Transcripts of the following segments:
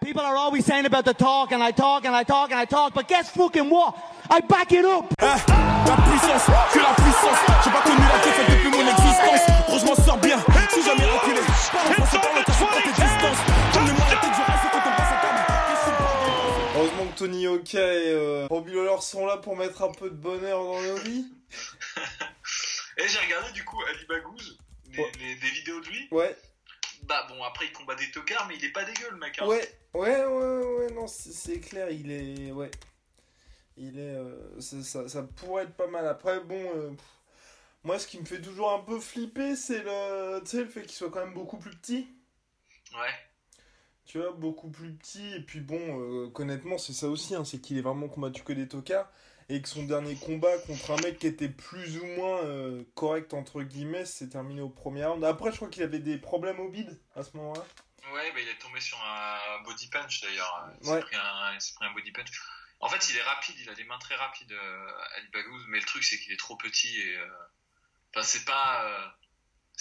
People are always saying about the talk, and I talk, and I talk, and I talk, but guess fucking what? I back it up! Eh, la puissance, que la puissance. J'ai pas connu la défaite depuis mon existence. Gros, je m'en sors bien, si jamais reculé. Heureusement que Tony Oka et euh, Robbie Lawler sont là pour mettre un peu de bonheur dans nos vies. Et j'ai regardé du coup Ali Baghouz, les, Ouais. les- des vidéos de lui. Ouais, Bah bon, après il combat des tocards, mais il est pas dégueu le mec. Hein. ouais, ouais, ouais, ouais, non, c'est clair, il est. Ouais. Il est. euh, ça, ça pourrait être pas mal. Après, bon. euh, pff, moi, ce qui me fait toujours un peu flipper, c'est le, tu sais, le fait qu'il soit quand même beaucoup plus petit. Ouais. Tu vois, beaucoup plus petit. Et puis bon, euh, honnêtement, c'est ça aussi, hein, c'est qu'il est vraiment combattu que des tocards. Et que son dernier combat contre un mec qui était plus ou moins euh, correct, entre guillemets, s'est terminé au premier round. Après, je crois qu'il avait des problèmes au bide à ce moment-là. Ouais, bah, il est tombé sur un body punch d'ailleurs. Il s'est Ouais. pris, un- pris body punch. En fait, il est rapide, il a des mains très rapides, euh, Ali Baghouz, mais le truc c'est qu'il est trop petit et. euh, Enfin, c'est pas.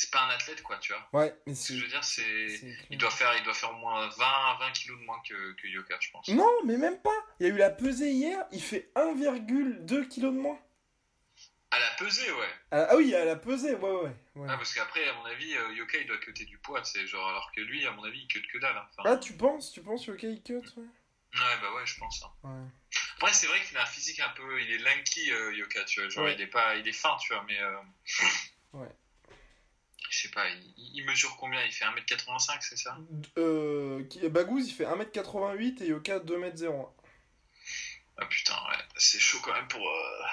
C'est pas un athlète quoi, tu vois. Ouais, mais Ce que je veux dire, c'est. Il doit faire, il doit faire au moins 20, 20 kilos de moins que, que Yoka, je pense. Non, mais même pas. Il y a eu la pesée hier, il fait 1,2 kg de moins. À la pesée, ouais. Ah, ah oui, à la pesée, ouais, ouais. ouais. Ah, parce qu'après, à mon avis, euh, Yoka il doit cutter du poids, c'est genre, alors que lui, à mon avis, il cut que dalle. hein. Enfin, Ah, tu penses Tu penses OK, il cut ouais? Ouais, bah ouais, je pense. hein. Ouais. Après, c'est vrai qu'il a un physique un peu. Il est lanky, euh, Yoka, tu vois. Genre, Ouais. il est pas. Il est fin, tu vois, mais. euh. Je sais pas, il, il mesure combien? Il fait 1m85, c'est ça? Euh, qui- Baghouz, il fait 1m88 et Yoka 2m01. Ah putain, ouais, c'est chaud quand même pour. Euh...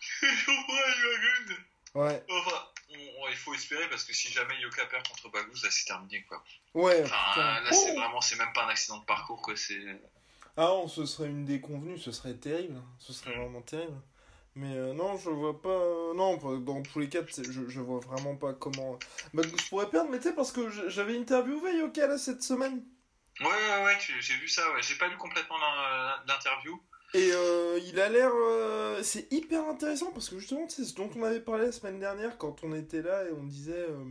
C'est chaud pour Ali Baghouz. Ouais, Enfin, on- on- il faut espérer parce que si jamais Yoka perd contre Baghouz, là c'est terminé quoi. ouais. Enfin, là c'est Oh vraiment, c'est même pas un accident de parcours quoi, c'est. Ah non, ce serait une déconvenue, ce serait terrible. Ce serait Mm. vraiment terrible. Mais euh, non, je vois pas. euh, non, dans tous les cas, je, je vois vraiment pas comment. Baghouz pourrait perdre, mais tu sais, parce que je- j'avais interviewé Yoka là cette semaine. Ouais, ouais, ouais, j'ai vu ça, ouais. J'ai pas lu complètement l'in- l'interview. Et euh, il a l'air. euh, c'est hyper intéressant parce que justement, c'est ce dont on avait parlé la semaine dernière quand on était là et on disait euh,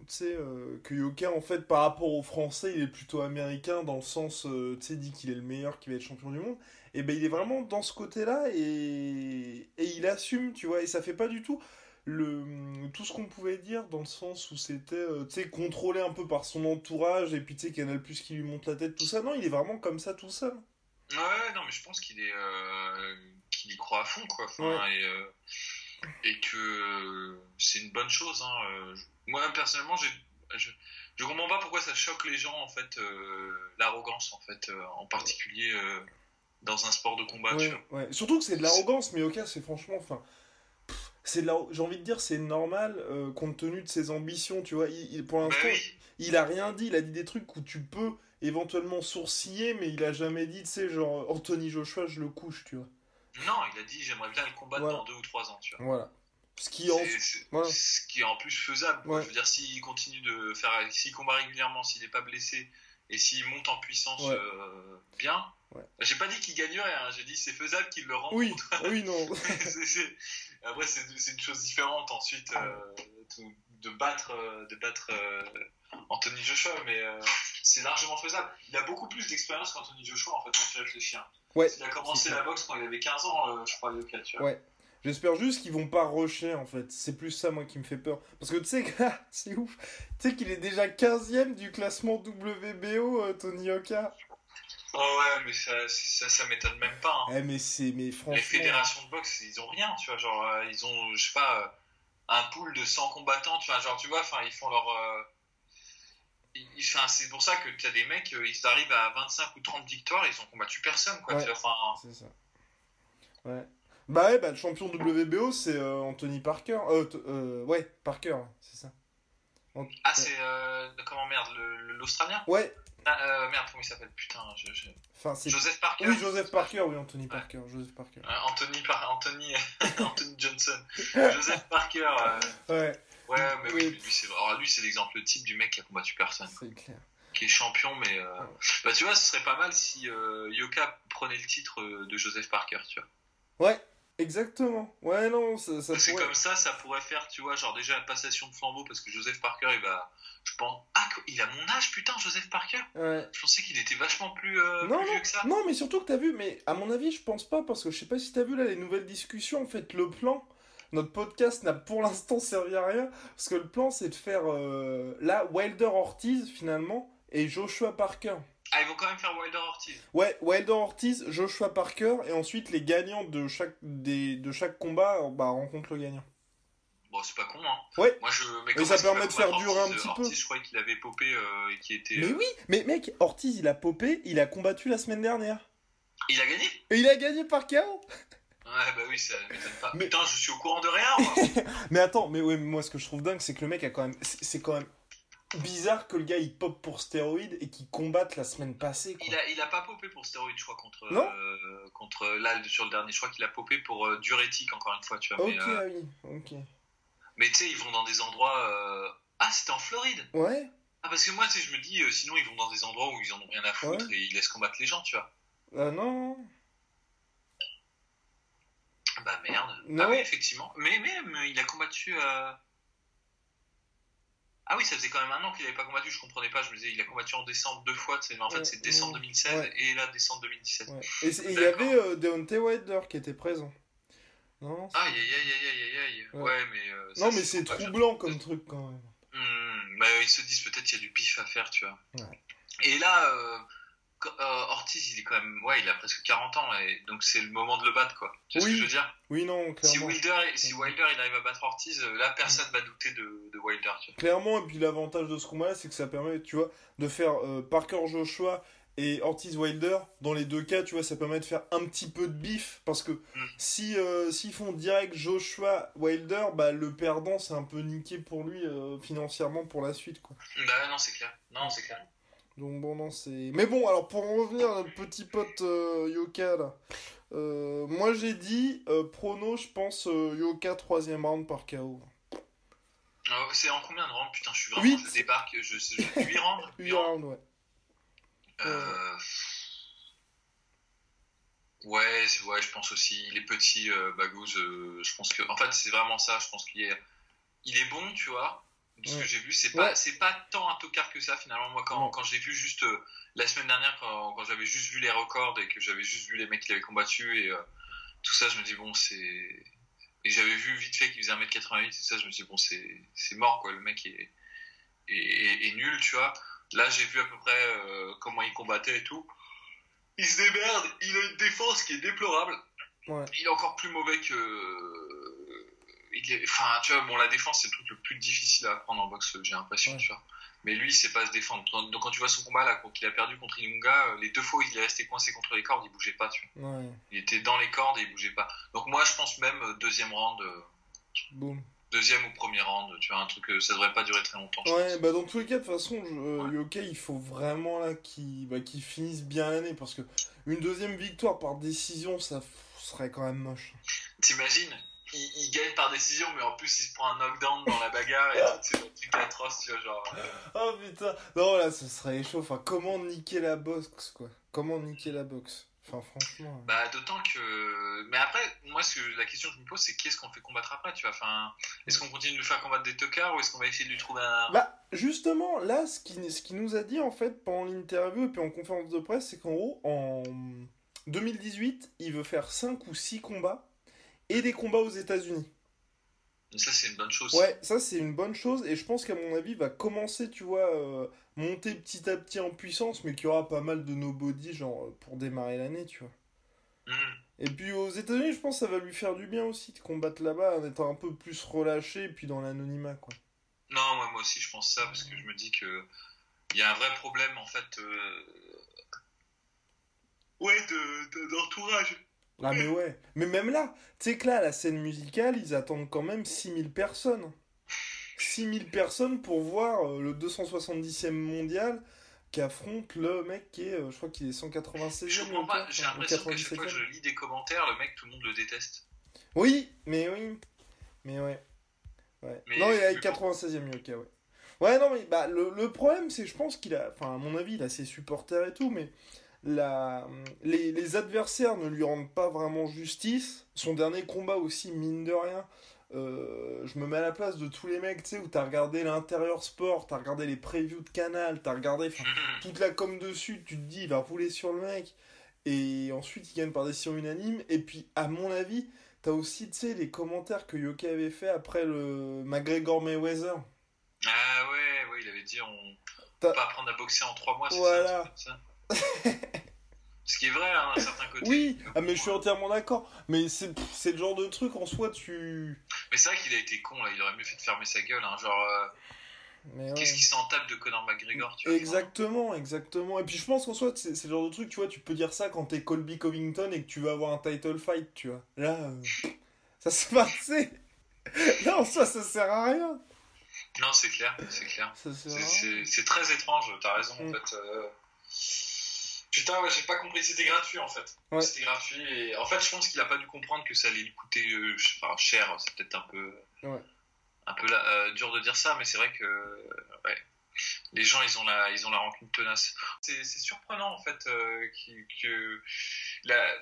tu sais, euh, que Yoka, en fait, par rapport aux Français, il est plutôt américain dans le sens, euh, tu sais, dit qu'il est le meilleur qui va être champion du monde. Et ben, il est vraiment dans ce côté-là et... et il assume, tu vois, et ça fait pas du tout. Le, tout ce qu'on pouvait dire dans le sens où c'était euh, tu sais contrôlé un peu par son entourage et puis tu sais Canal Plus qui lui monte la tête tout ça non il est vraiment comme ça tout seul Ouais, non, mais je pense qu'il est, euh, qu'il y croit à fond, quoi. Enfin, Ouais. et, euh, et que c'est une bonne chose. Hein. Moi, personnellement, j'ai, je, je comprends pas pourquoi ça choque les gens, en fait, euh, l'arrogance, en fait, euh, en particulier euh, dans un sport de combat. tu Ouais, vois. ouais. Surtout que c'est de l'arrogance, mais ok, c'est franchement, enfin, c'est j'ai envie de dire, c'est normal euh, compte tenu de ses ambitions, tu vois. Il, il- pour Bah l'instant, oui. il a rien dit, il a dit des trucs où tu peux éventuellement sourciller, mais il a jamais dit, tu sais, genre Anthony Joshua, je le couche, tu vois. Non, il a dit j'aimerais bien le combattre Voilà. dans deux ou trois ans, tu vois. Voilà. Ce qui en. Voilà. Ce qui est en plus faisable. Ouais. Je veux dire, s'il continue de faire, s'il combat régulièrement, s'il n'est pas blessé et s'il monte en puissance Ouais. euh, bien, Ouais. j'ai pas dit qu'il gagnerait. hein. J'ai dit c'est faisable qu'il le rencontre. Oui, oui, non. Après, c'est une chose différente ensuite euh, de, de battre, euh, de battre euh, Anthony Joshua, mais c'est largement faisable. Il a beaucoup plus d'expérience qu'Anthony Joshua en fait quand tu réfléchis. hein. Ouais. Il a commencé la boxe quand il avait 15 ans, je crois, Yoka, tu vois. Ouais. J'espère juste qu'ils vont pas rusher en fait. C'est plus ça moi qui me fait peur. Parce que tu sais, que- c'est ouf. Tu sais qu'il est déjà 15ème du classement WBO, euh, Tony Oka. Oh ouais, mais ça, ça, ça m'étonne même pas. hein. Eh, mais c'est. Mais Les fédérations de boxe, ils ont rien, tu vois, genre, euh, ils ont, je sais pas, euh, un pool de 100 combattants, tu vois, genre, tu vois, enfin, ils font leur... euh, ils- c'est pour ça que tu as des mecs, ils arrivent à 25 ou 30 victoires, ils ont combattu personne, quoi, Ouais. C'est ça. Ouais. Bah ouais, bah le champion WBO c'est euh, Anthony Parker. Euh, euh, ouais, Parker, c'est ça. Ah, c'est. Euh, comment merde L'Australien? Ouais, ah, euh, Merde, comment il s'appelle? Putain, je, je- enfin. Joseph Parker Oui, Joseph Parker, oui, Anthony Parker, Joseph Parker. Anthony, Par- Anthony, Anthony Johnson. Joseph Parker. Ouais, Ouais, mais oui, lui lui c'est l'exemple type du mec qui a combattu personne, c'est clair. qui est champion, mais euh, bah tu vois, ce serait pas mal si euh, Yoka prenait le titre de Joseph Parker, tu vois. Ouais, exactement. Ouais, non, ça, ça C'est pourrait. comme ça, ça pourrait faire, tu vois, genre déjà la passation de flambeau parce que Joseph Parker, il va, je pense, ah quoi, il a mon âge, putain, Joseph Parker. Ouais. Je pensais qu'il était vachement plus, euh, Non, plus non, vieux que ça. non, mais surtout que t'as vu, mais à mon avis, je pense pas, parce que je sais pas si t'as vu là les nouvelles discussions, en fait, le plan, notre podcast n'a pour l'instant servi à rien, parce que le plan c'est de faire, euh, là, Wilder Ortiz, finalement, et Joshua Parker. Ah, ils vont quand même faire Wilder Ortiz. Ouais, Wilder Ortiz, Joshua Parker, et ensuite les gagnants de chaque, des, de chaque combat bah, rencontrent le gagnant. Bon, c'est pas con, hein. Ouais. Moi, je. Mais, Mais ça permet de faire durer un petit Ortiz, peu. je croyais qu'il avait popé euh, et qui était. Mais euh, oui, mais mec, Ortiz il a popé, il a combattu la semaine dernière. Il a gagné? Et il a gagné par KO Ouais, bah oui, ça m'étonne pas. Mais- Putain, je suis au courant de rien, moi. Mais attends, mais ouais, moi ce que je trouve dingue, c'est que le mec a quand même. C'est quand même bizarre que le gars il pop pour stéroïdes et qu'il combatte la semaine passée, quoi. Il a, il a pas popé pour stéroïdes, je crois, contre, Non euh, contre là, sur le dernier. Je crois qu'il a popé pour euh, diurétique, encore une fois, tu vois. Ok, Mais, euh, ah oui, ok. mais tu sais, ils vont dans des endroits. euh, Ah, c'était en Floride Ouais, Ah, parce que moi, tu sais, je me dis, euh, sinon, ils vont dans des endroits où ils en ont rien à foutre et ils laissent combattre les gens, tu vois. euh, non. Bah merde. Non. Ah oui, effectivement. Mais même, il a combattu. Euh, Ah oui, ça faisait quand même un an qu'il avait pas combattu, je comprenais pas. Je me disais, il a combattu en décembre deux fois, tu sais, mais en fait, c'est décembre ouais. 2016 Ouais. et là, décembre 2017. Ouais. Et il y avait euh, Deontay Wilder qui était présent. Non, Aïe, aïe, aïe, aïe, aïe, aïe. Ouais. Ouais, mais. euh, ça, non mais c'est troublant comme truc quand même. Bah, ils se disent peut-être qu'il y a du bif à faire, tu vois. Ouais. Et là, euh, Ortiz, il est quand même. Ouais, il a presque 40 ans, et donc c'est le moment de le battre, quoi. Tu Oui, ce que je veux dire? Oui, non, si. Wilder, si Wilder il arrive à battre Ortiz, euh, là, personne va douter de, de Wilder, tu vois. Clairement, et puis l'avantage de ce combat-là, c'est que ça permet, tu vois, de faire euh, Parker Joshua et Ortiz Wilder. Dans les deux cas, tu vois, ça permet de faire un petit peu de bif. Parce que Mm. si euh, s'ils font direct Joshua Wilder, bah le perdant, c'est un peu niqué pour lui financièrement pour la suite, quoi. Bah, non, c'est clair. Non, c'est clair. Donc bon, non, c'est... Mais bon, alors pour en revenir à notre petit pote euh, Yoka, là. euh, moi j'ai dit, euh, prono, je pense, Yoka troisième round par KO. Euh, c'est en combien de rounds Putain, je suis vraiment. Huit. Je débarque, je sais. 8 rounds 8 rounds, ouais. Euh, Ouais, je pense aussi. Il est petit, euh, euh, je pense que, en fait, c'est vraiment ça. Je pense qu'il est, il est bon, tu vois. De ce Ouais. que j'ai vu, c'est pas, Ouais. c'est pas tant un tocard que ça finalement. Moi, quand, quand j'ai vu juste euh, la semaine dernière, quand, quand j'avais juste vu les records et que j'avais juste vu les mecs qui l'avaient combattu et euh, tout ça, je me dis bon, c'est. Et j'avais vu vite fait qu'il faisait 1m88 et ça, je me dis bon, c'est, c'est mort quoi. Le mec est, est, est- est nul, tu vois. Là, j'ai vu à peu près euh, comment il combattait et tout. Il se démerde, il a une défense qui est déplorable. Ouais. Il est encore plus mauvais que. Il est... Enfin, tu vois, bon, la défense, c'est le truc le plus difficile à apprendre en boxe, j'ai l'impression, Ouais. tu vois. Mais lui, il sait pas se défendre. Donc, quand tu vois son combat là, qu'il a perdu contre Ilunga, euh, les deux fois où il est resté coincé contre les cordes, il bougeait pas, tu vois. Ouais, Il était dans les cordes et il bougeait pas. Donc, moi, je pense même euh, deuxième round, euh, boum. deuxième ou premier round, tu vois, un truc, ça devrait pas durer très longtemps. Ouais, bah dans tous les cas, de toute façon, euh, Yoka, il faut vraiment là qu'il bah, finisse bien l'année parce que une deuxième victoire par décision, ça serait quand même moche. T'imagines? Il, il gagne par décision, mais en plus, il se prend un knockdown dans la bagarre et tout, c'est un truc atroce, tu vois, genre. euh, Oh putain, non là, ce serait chaud. Enfin, comment niquer la boxe, quoi? Comment niquer la boxe? Enfin, franchement. euh. Bah, d'autant que. Mais après, moi, ce que- la question que je me pose, c'est qu'est-ce qu'on fait combattre après, tu vois? Enfin, est-ce qu'on continue de lui faire combattre des tocards ou est-ce qu'on va essayer de lui trouver un. Bah, justement, là, ce qu'il ce qu'il nous a dit en fait pendant l'interview et puis en conférence de presse, c'est qu'en gros, en 2018, il veut faire 5 ou 6 combats et des combats aux États-Unis. Ça, c'est une bonne chose. Ouais, ça c'est une bonne chose et je pense qu'à mon avis, il va commencer, tu vois, euh, monter petit à petit en puissance, mais qu'il y aura pas mal de nobody, genre, euh, pour démarrer l'année, tu vois. Hmm. Et puis aux États-Unis, je pense que ça va lui faire du bien aussi de combattre là-bas en étant un peu plus relâché et puis dans l'anonymat, quoi. Non, moi, moi aussi, je pense ça parce que je me dis que. Il y a un vrai problème, en fait. euh, Ouais, de- de- d'entourage. Ah, mais ouais. Mais même là, tu sais que là, à la scène musicale, ils attendent quand même 6000 personnes. 6000 personnes pour voir euh, le 270e mondial qui affronte le mec qui est, euh, je crois qu'il est 196e. Je comprends pas, j'ai l'impression qu'à chaque fois que 97e. je lis des commentaires, le mec, tout le monde le déteste. Oui, mais oui. Mais ouais. ouais. Mais- non, il est avec mais bon. 96e Yoka, ouais. Ouais, non, mais bah, le, le problème, c'est je pense qu'il a. Enfin, à mon avis, il a ses supporters et tout, mais la, les, les adversaires ne lui rendent pas vraiment justice. Son dernier combat aussi, mine de rien. euh, je me mets à la place de tous les mecs, tu sais, où t'as regardé l'intérieur sport, t'as regardé les previews de Canal, t'as regardé toute la com dessus, tu te dis, il va rouler sur le mec. Et ensuite, il gagne par décision unanime. Et puis, à mon avis, t'as aussi, tu sais, les commentaires que Yoka avait fait après le McGregor Mayweather. Ah ouais, ouais, il avait dit on T'as- peut pas apprendre à boxer en 3 mois, c'est Voilà. ça, un. Ce qui est vrai, hein, d'un certain côté. Oui, ah, mais je suis entièrement d'accord. Mais c'est le genre de truc, en soi, tu... Mais c'est vrai qu'il a été con, là, il aurait mieux fait de fermer sa gueule, hein, genre, euh, ouais. qu'est-ce qu'il s'en tape de Conor McGregor, tu vois? Exactement, exactement. Et puis je pense qu'en soi, c'est le genre de truc, tu vois, tu peux dire ça quand t'es Colby Covington et que tu vas avoir un title fight, tu vois. Là, euh, ça se passe. Là, en soi, ça sert à rien. Non, c'est clair, c'est clair. À C'est- très étrange, t'as raison, Mm. en fait. euh. Putain, ouais, j'ai pas compris, c'était gratuit, en fait. Ouais. C'était gratuit, et en fait, je pense qu'il a pas dû comprendre que ça allait lui coûter euh, cher, c'est peut-être un peu... Ouais. Un peu euh, dur de dire ça, mais c'est vrai que... Ouais. Les gens, ils ont la, ils ont la rancune tenace. C'est surprenant, en fait, euh, que... la-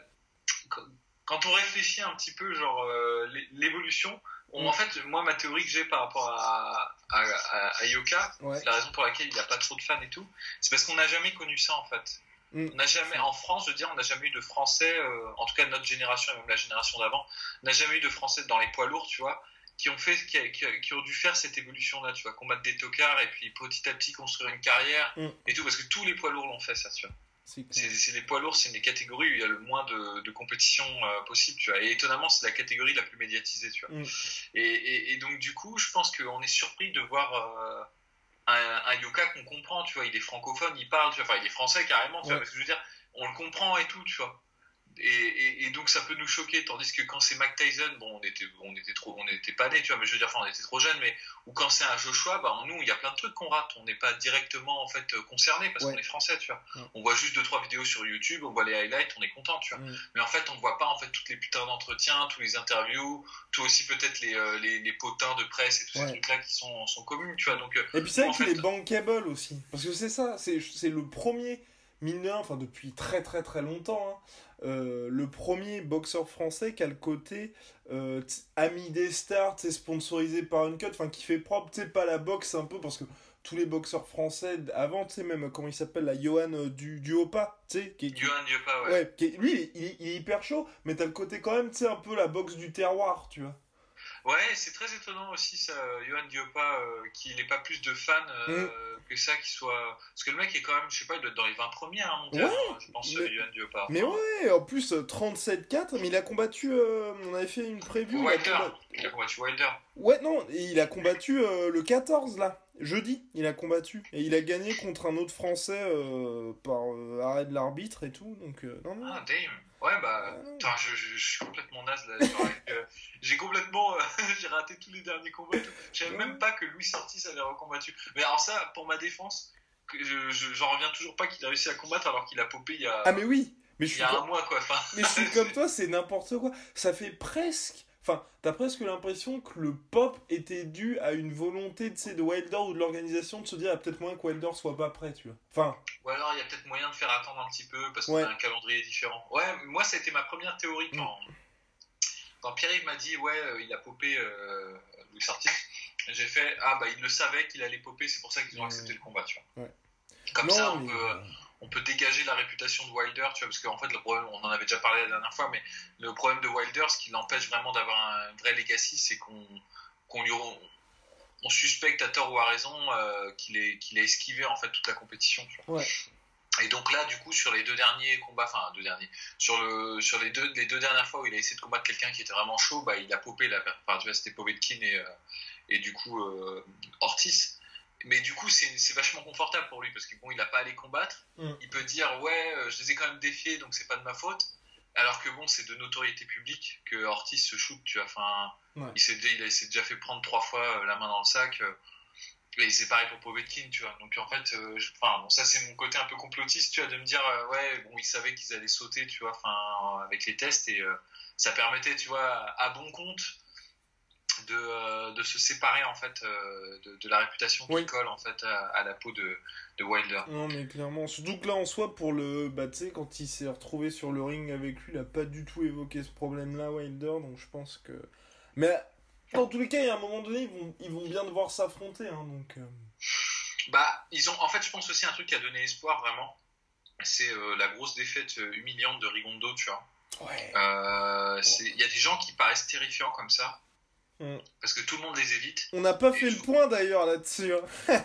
quand- on réfléchit un petit peu, genre, l'é- l'évolution... on- Mm. En fait, moi, ma théorie que j'ai par rapport à, à, à- à Yoka, la raison pour laquelle il n'y a pas trop de fans et tout, c'est parce qu'on n'a jamais connu ça en fait. Mm. On n'a jamais, en France, je veux dire, on n'a jamais eu de Français, euh, en tout cas notre génération et même la génération d'avant, on n'a jamais eu de Français dans les poids lourds, tu vois, qui ont fait, qui, qui- qui ont dû faire cette évolution-là, tu vois, combattre des tocards et puis petit à petit construire une carrière Mm. et tout, parce que tous les poids lourds l'ont fait ça, tu vois. C'est les poids lourds, c'est une des catégories où il y a le moins de, de compétition euh, possible, tu vois. Et étonnamment, c'est la catégorie la plus médiatisée, tu vois. Mm. Et, et- et donc, du coup, je pense qu'on est surpris de voir euh, un, un Yoka qu'on comprend, tu vois. Il est francophone, il parle, tu vois. Enfin, il est français carrément, tu vois. Ouais. Parce que je veux dire, on le comprend et tout, tu vois. Et, et- et donc, ça peut nous choquer. Tandis que quand c'est Mac Tyson, bon, on était, on était trop, on était pas nés, tu vois. Mais je veux dire, enfin, on était trop jeunes, mais ou quand c'est un Joshua, bah, nous, il y a plein de trucs qu'on rate. On n'est pas directement, en fait, concernés parce Ouais. qu'on est français, tu vois. Ouais. On voit juste deux, trois vidéos sur YouTube, on voit les highlights, on est content, tu vois. Mais en fait, on voit pas, en fait, toutes les putains d'entretiens, tous les interviews, tout aussi peut-être les, euh, les, les potins de presse et tous ces trucs-là qui sont, sont communs, tu vois. Donc, euh, Et puis c'est vrai qu'il fait- est bankable aussi. Parce que c'est ça, c'est c'est le premier mineur, enfin depuis très très très longtemps, hein, euh, le premier boxeur français qui a le côté euh, ami des stars, sponsorisé par Uncut, enfin qui fait propre, tu sais, pas la boxe un peu, parce que tous les boxeurs français avant, tu sais, même comment il s'appelle, la Johan euh, du, du Opa, tu sais, qui est- qui- Johan Diopa, ouais. Ouais, qui est- lui, il est, il est- il est hyper chaud, mais t'as le côté quand même, tu sais, un peu la boxe du terroir, tu vois. Ouais, c'est très étonnant aussi, ça, Johan Diopa, euh, qu'il n'ait pas plus de fans euh, que ça, qu'il soit. Parce que le mec est quand même, je sais pas, il doit être dans les 20 premiers hein, mondial, Ouais, hein, je pense, mais- euh, Johan Diopa. Mais ouais, en plus, euh, 37-4, mais il a combattu, euh, on avait fait une preview, il a Wilder, combattu- il a combattu Wilder. Ouais, non, il a combattu euh, le 14, là, jeudi, il a combattu. Et il a gagné contre un autre Français euh, par euh, arrêt de l'arbitre et tout, donc euh, non, non. Ah, damn. Ouais, bah, Ah, je, je- je suis complètement naze là. j'ai complètement. j'ai raté tous les derniers combats. Je savais Ouais. même pas que Louis Ortiz avait recombattu. Mais alors, ça, pour ma défense, que je, je- j'en reviens toujours pas qu'il a réussi à combattre alors qu'il a popé il y a, Ah, mais oui, mais je il y a un mois, quoi. Enfin, mais je suis comme toi, c'est n'importe quoi. Ça fait presque. Enfin, t'as presque l'impression que le pop était dû à une volonté sais, de Wilder ou de l'organisation de se dire ah, peut-être moins que Wilder soit pas prêt, tu vois. Enfin, Ou alors, il y a peut-être moyen de faire attendre un petit peu parce qu'on Ouais. a un calendrier différent. Ouais, moi, ça a été ma première théorie Mm. quand, quand Pierre-Yves m'a dit, ouais, euh, il a popé euh, Louis Ortiz. J'ai fait, ah, bah, il le savait qu'il allait popper, c'est pour ça qu'ils ont Mm. accepté le combat, tu vois. Ouais. Comme non, ça, on mais- peut. On peut dégager la réputation de Wilder, tu vois, parce qu'en fait, le problème, on en avait déjà parlé la dernière fois, mais le problème de Wilder, ce qui l'empêche vraiment d'avoir un vrai legacy, c'est qu'on qu'on lui on suspecte à tort ou à raison euh, qu'il qu'il a esquivé en fait toute la compétition. Tu vois. Ouais. Et donc là, du coup, sur les deux derniers combats, enfin deux derniers, sur le sur les deux les deux dernières fois où il a essayé de combattre quelqu'un qui était vraiment chaud, bah il a popé la, enfin tu vois, c'était Povetkin et euh, et du coup euh, Ortiz. Mais du coup, c'est vachement confortable pour lui parce que bon, il a pas à les combattre. Mm. Il peut dire ouais, euh, je les ai quand même défiés, donc c'est pas de ma faute. Alors que bon, c'est de notoriété publique que Ortiz se shoot, tu vois. Enfin, Ouais. il s'est déjà, fait prendre trois fois euh, la main dans le sac. euh, et c'est pareil pour Povetkin, tu vois. Donc en fait, euh, je- bon, ça c'est mon côté un peu complotiste, tu vois, de me dire euh, ouais, bon, ils savaient qu'ils allaient sauter, tu vois, enfin avec les tests et euh, ça permettait, tu vois, à bon compte de, euh, de se séparer en fait euh, de, de la réputation qui Oui. colle en fait à, à la peau de, de Wilder. Non, mais clairement. Surtout que là, en soi, pour le. Bah, tu sais, quand il s'est retrouvé sur le ring avec lui, il a pas du tout évoqué ce problème-là, Wilder. Donc, je pense que. Mais dans tous les cas, il y a un moment donné, ils vont, ils vont bien devoir s'affronter. Hein, donc. euh, Bah, ils ont, en fait, je pense aussi un truc qui a donné espoir vraiment, c'est la grosse défaite humiliante de Rigondo, tu vois. Ouais. Il y a des gens qui paraissent terrifiants comme ça, Mm. parce que tout le monde les évite. On n'a pas fait le point d'ailleurs là-dessus. hein.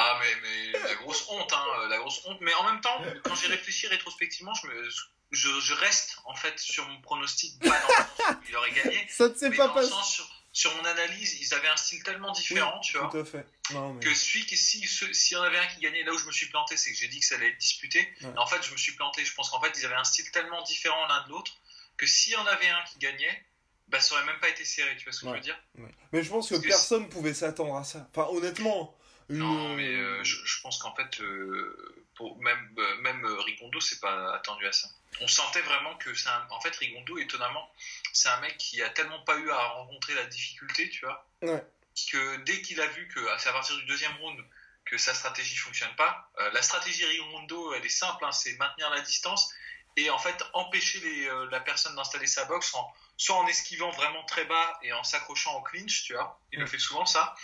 Ah, mais, mais la grosse honte, hein, euh, la grosse honte. Mais en même temps, quand j'y réfléchis rétrospectivement, je, me, je, je reste en fait sur mon pronostic, pas dans le sens où il aurait gagné, Ça ne s'est pas passé. sur, sur mon analyse, ils avaient un style tellement différent, tu vois. Tout à fait. Non, mais... que celui qui si s'il y en avait un qui gagnait là où je me suis planté c'est que j'ai dit que ça allait être disputé Ouais. En fait je me suis planté je pense qu'en fait ils avaient un style tellement différent l'un de l'autre que s'il y en avait un qui gagnait bah ça aurait même pas été serré tu vois ce que Ouais. je veux dire Ouais. Mais je pense que Parce que personne pouvait s'attendre à ça. Enfin, honnêtement. non mais euh, je, je pense qu'en fait euh, pour même euh, même Rigondo c'est pas attendu à ça on sentait vraiment que c'est un- en fait Rigondo étonnamment c'est un mec qui a tellement pas eu à rencontrer la difficulté tu vois Ouais. que dès qu'il a vu que c'est à partir du deuxième round que sa stratégie fonctionne pas, euh, la stratégie Rigondo elle est simple, hein, c'est maintenir la distance et en fait empêcher les, euh, la personne d'installer sa boxe en, soit en esquivant vraiment très bas et en s'accrochant au clinch, tu vois, il le Mm. fait souvent ça.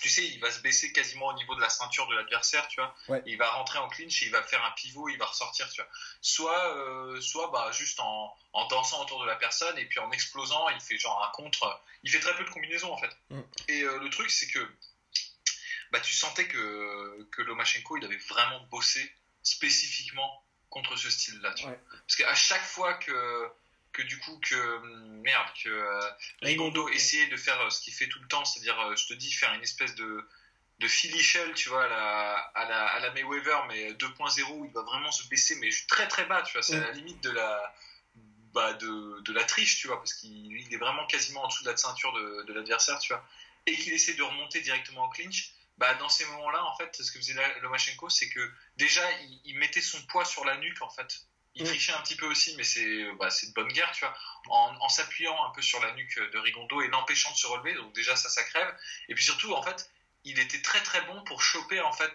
Tu sais, il va se baisser quasiment au niveau de la ceinture de l'adversaire, tu vois. Ouais. Il va rentrer en clinch et il va faire un pivot, il va ressortir, tu vois. Soit, euh, soit bah, juste en, en dansant autour de la personne et puis en explosant, il fait genre un contre. Il fait très peu de combinaisons en fait. Mm. Et euh, le truc, c'est que bah, tu sentais que, que Lomachenko, il avait vraiment bossé spécifiquement contre ce style-là. Ouais. Parce qu'à chaque fois que, que du coup, que, hum, merde, que euh, Rigondo essayait de faire euh, ce qu'il fait tout le temps, c'est-à-dire, euh, je te dis, faire une espèce de, de Philly Shell, tu vois, à la, à la, à la Mayweather, mais 2.0, où il va vraiment se baisser, mais très très bas, tu vois, c'est à la limite de la, bah, de, de la triche, tu vois, parce qu'il il est vraiment quasiment en dessous de la ceinture de, de l'adversaire, tu vois, et qu'il essaie de remonter directement en clinch, bah, dans ces moments-là, en fait, ce que faisait Lomachenko, c'est que déjà, il, il mettait son poids sur la nuque, en fait. Il Mm. trichait un petit peu aussi, mais c'est bah, de bonne guerre, tu vois, en, en s'appuyant un peu sur la nuque de Rigondo et l'empêchant de se relever, donc déjà, ça, ça crève. Et puis surtout, en fait, il était très très bon pour choper, en fait,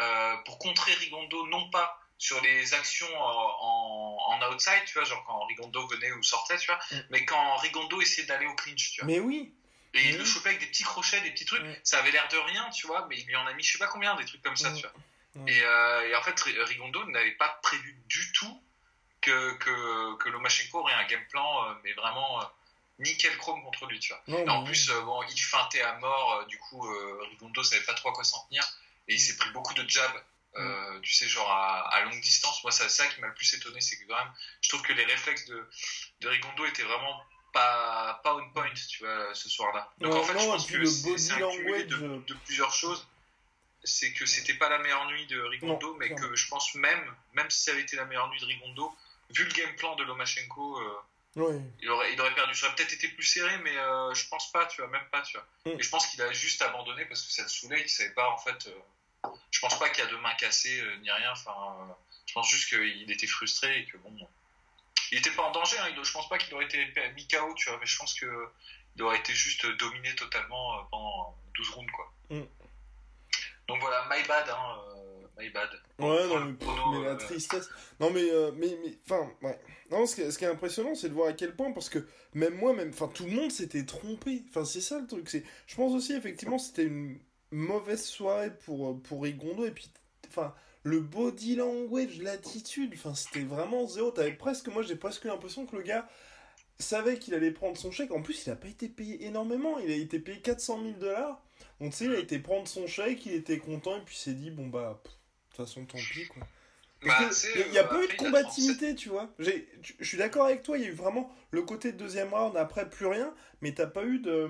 euh, pour contrer Rigondo, non pas sur les actions euh, en, en outside, tu vois, genre quand Rigondo venait ou sortait, tu vois, Mm. mais quand Rigondo essayait d'aller au clinch, tu vois. Mais oui. Et il Mm. le chopait avec des petits crochets, des petits trucs. Mm. Ça avait l'air de rien, tu vois, mais il lui en a mis je sais pas combien, des trucs comme ça, Mm. tu vois. Mm. Et, euh, et en fait, Ri- Rigondo n'avait pas prévu du tout que, que, que Lomachenko aurait un game plan, euh, mais vraiment euh, nickel chrome contre lui, tu vois. Non, en plus, euh, bon, il feintait à mort, euh, du coup, euh, Rigondo savait pas trop à quoi s'en tenir, et il s'est pris beaucoup de jabs, euh, tu sais, genre à, à longue distance. Moi, c'est ça qui m'a le plus étonné, c'est que quand même, je trouve que les réflexes de, de Rigondo étaient vraiment pas, pas on point, tu vois, ce soir-là. Donc en fait, non, je pense que le c'est un cumulé de, language, euh, de plusieurs choses. C'est que c'était pas la meilleure nuit de Rigondo, Non, mais que je pense même, même si ça avait été la meilleure nuit de Rigondo, vu le game plan de Lomachenko, euh, il aurait, il aurait perdu. Ça aurait peut-être été plus serré, mais euh, je pense pas, tu vois, même pas, tu vois. Mm. Et je pense qu'il a juste abandonné parce que ça le saoulait, il savait pas, en fait. euh, je pense pas qu'il y a de main cassée euh, ni rien, enfin, je pense juste qu'il était frustré et que bon. Il était pas en danger, hein, je pense pas qu'il aurait été mis KO, tu vois, mais je pense que il aurait été juste dominé totalement euh, pendant 12 rounds, quoi. Mm. Donc voilà, my bad, hein, euh, my bad. Ouais, non, mais, pff, prono, mais la euh, tristesse. Non, mais, euh, mais, mais, enfin, ouais. Non, ce qui, est, ce qui est impressionnant, c'est de voir à quel point, parce que même moi, même, enfin, tout le monde s'était trompé. Enfin, c'est ça le truc. C'est, je pense aussi, effectivement, c'était une mauvaise soirée pour, pour Rigondo, et puis, enfin, le body language, l'attitude, enfin, c'était vraiment zéro. T'avais presque, moi, j'ai presque l'impression que le gars savait qu'il allait prendre son chèque. En plus, il a pas été payé énormément. Il a été payé 400 000 dollars. Donc, tu sais, il a été prendre son chèque, il était content, et puis il s'est dit, bon, bah, de toute façon, tant pis, quoi. Bah, il y a euh, pas eu de combativité, tu vois. Je je suis d'accord avec toi, il y a eu vraiment le côté de deuxième round, après plus rien, mais t'as pas eu de.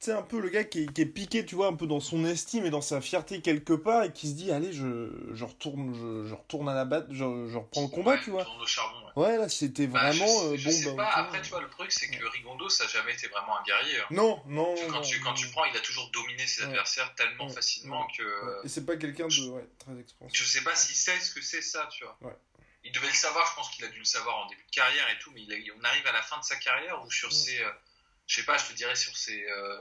Hum, sais, un peu le gars qui est, qui est piqué, tu vois, un peu dans son estime et dans sa fierté quelque part et qui se dit, allez, je, je retourne, je, je retourne à la batte, je, je reprends le combat, Ouais, tu vois. au charbon, ouais. Ouais, là, c'était Bah, je vraiment euh, je bon. sais bah, pas. Après, tu vois, le truc, c'est que Rigondo, ça n'a jamais été vraiment un guerrier. hein. Non, non. Tu- quand, non, tu, quand non. tu prends, il a toujours dominé ses Ouais. adversaires tellement facilement que. Et c'est pas quelqu'un de ouais, très expansif. Je sais pas s'il sait ce que c'est ça, tu vois. Ouais. Il devait le savoir, je pense qu'il a dû le savoir en début de carrière et tout, mais il a- on arrive à la fin de sa carrière où sur Mm. ses, euh, je sais pas, je te dirais sur ses euh,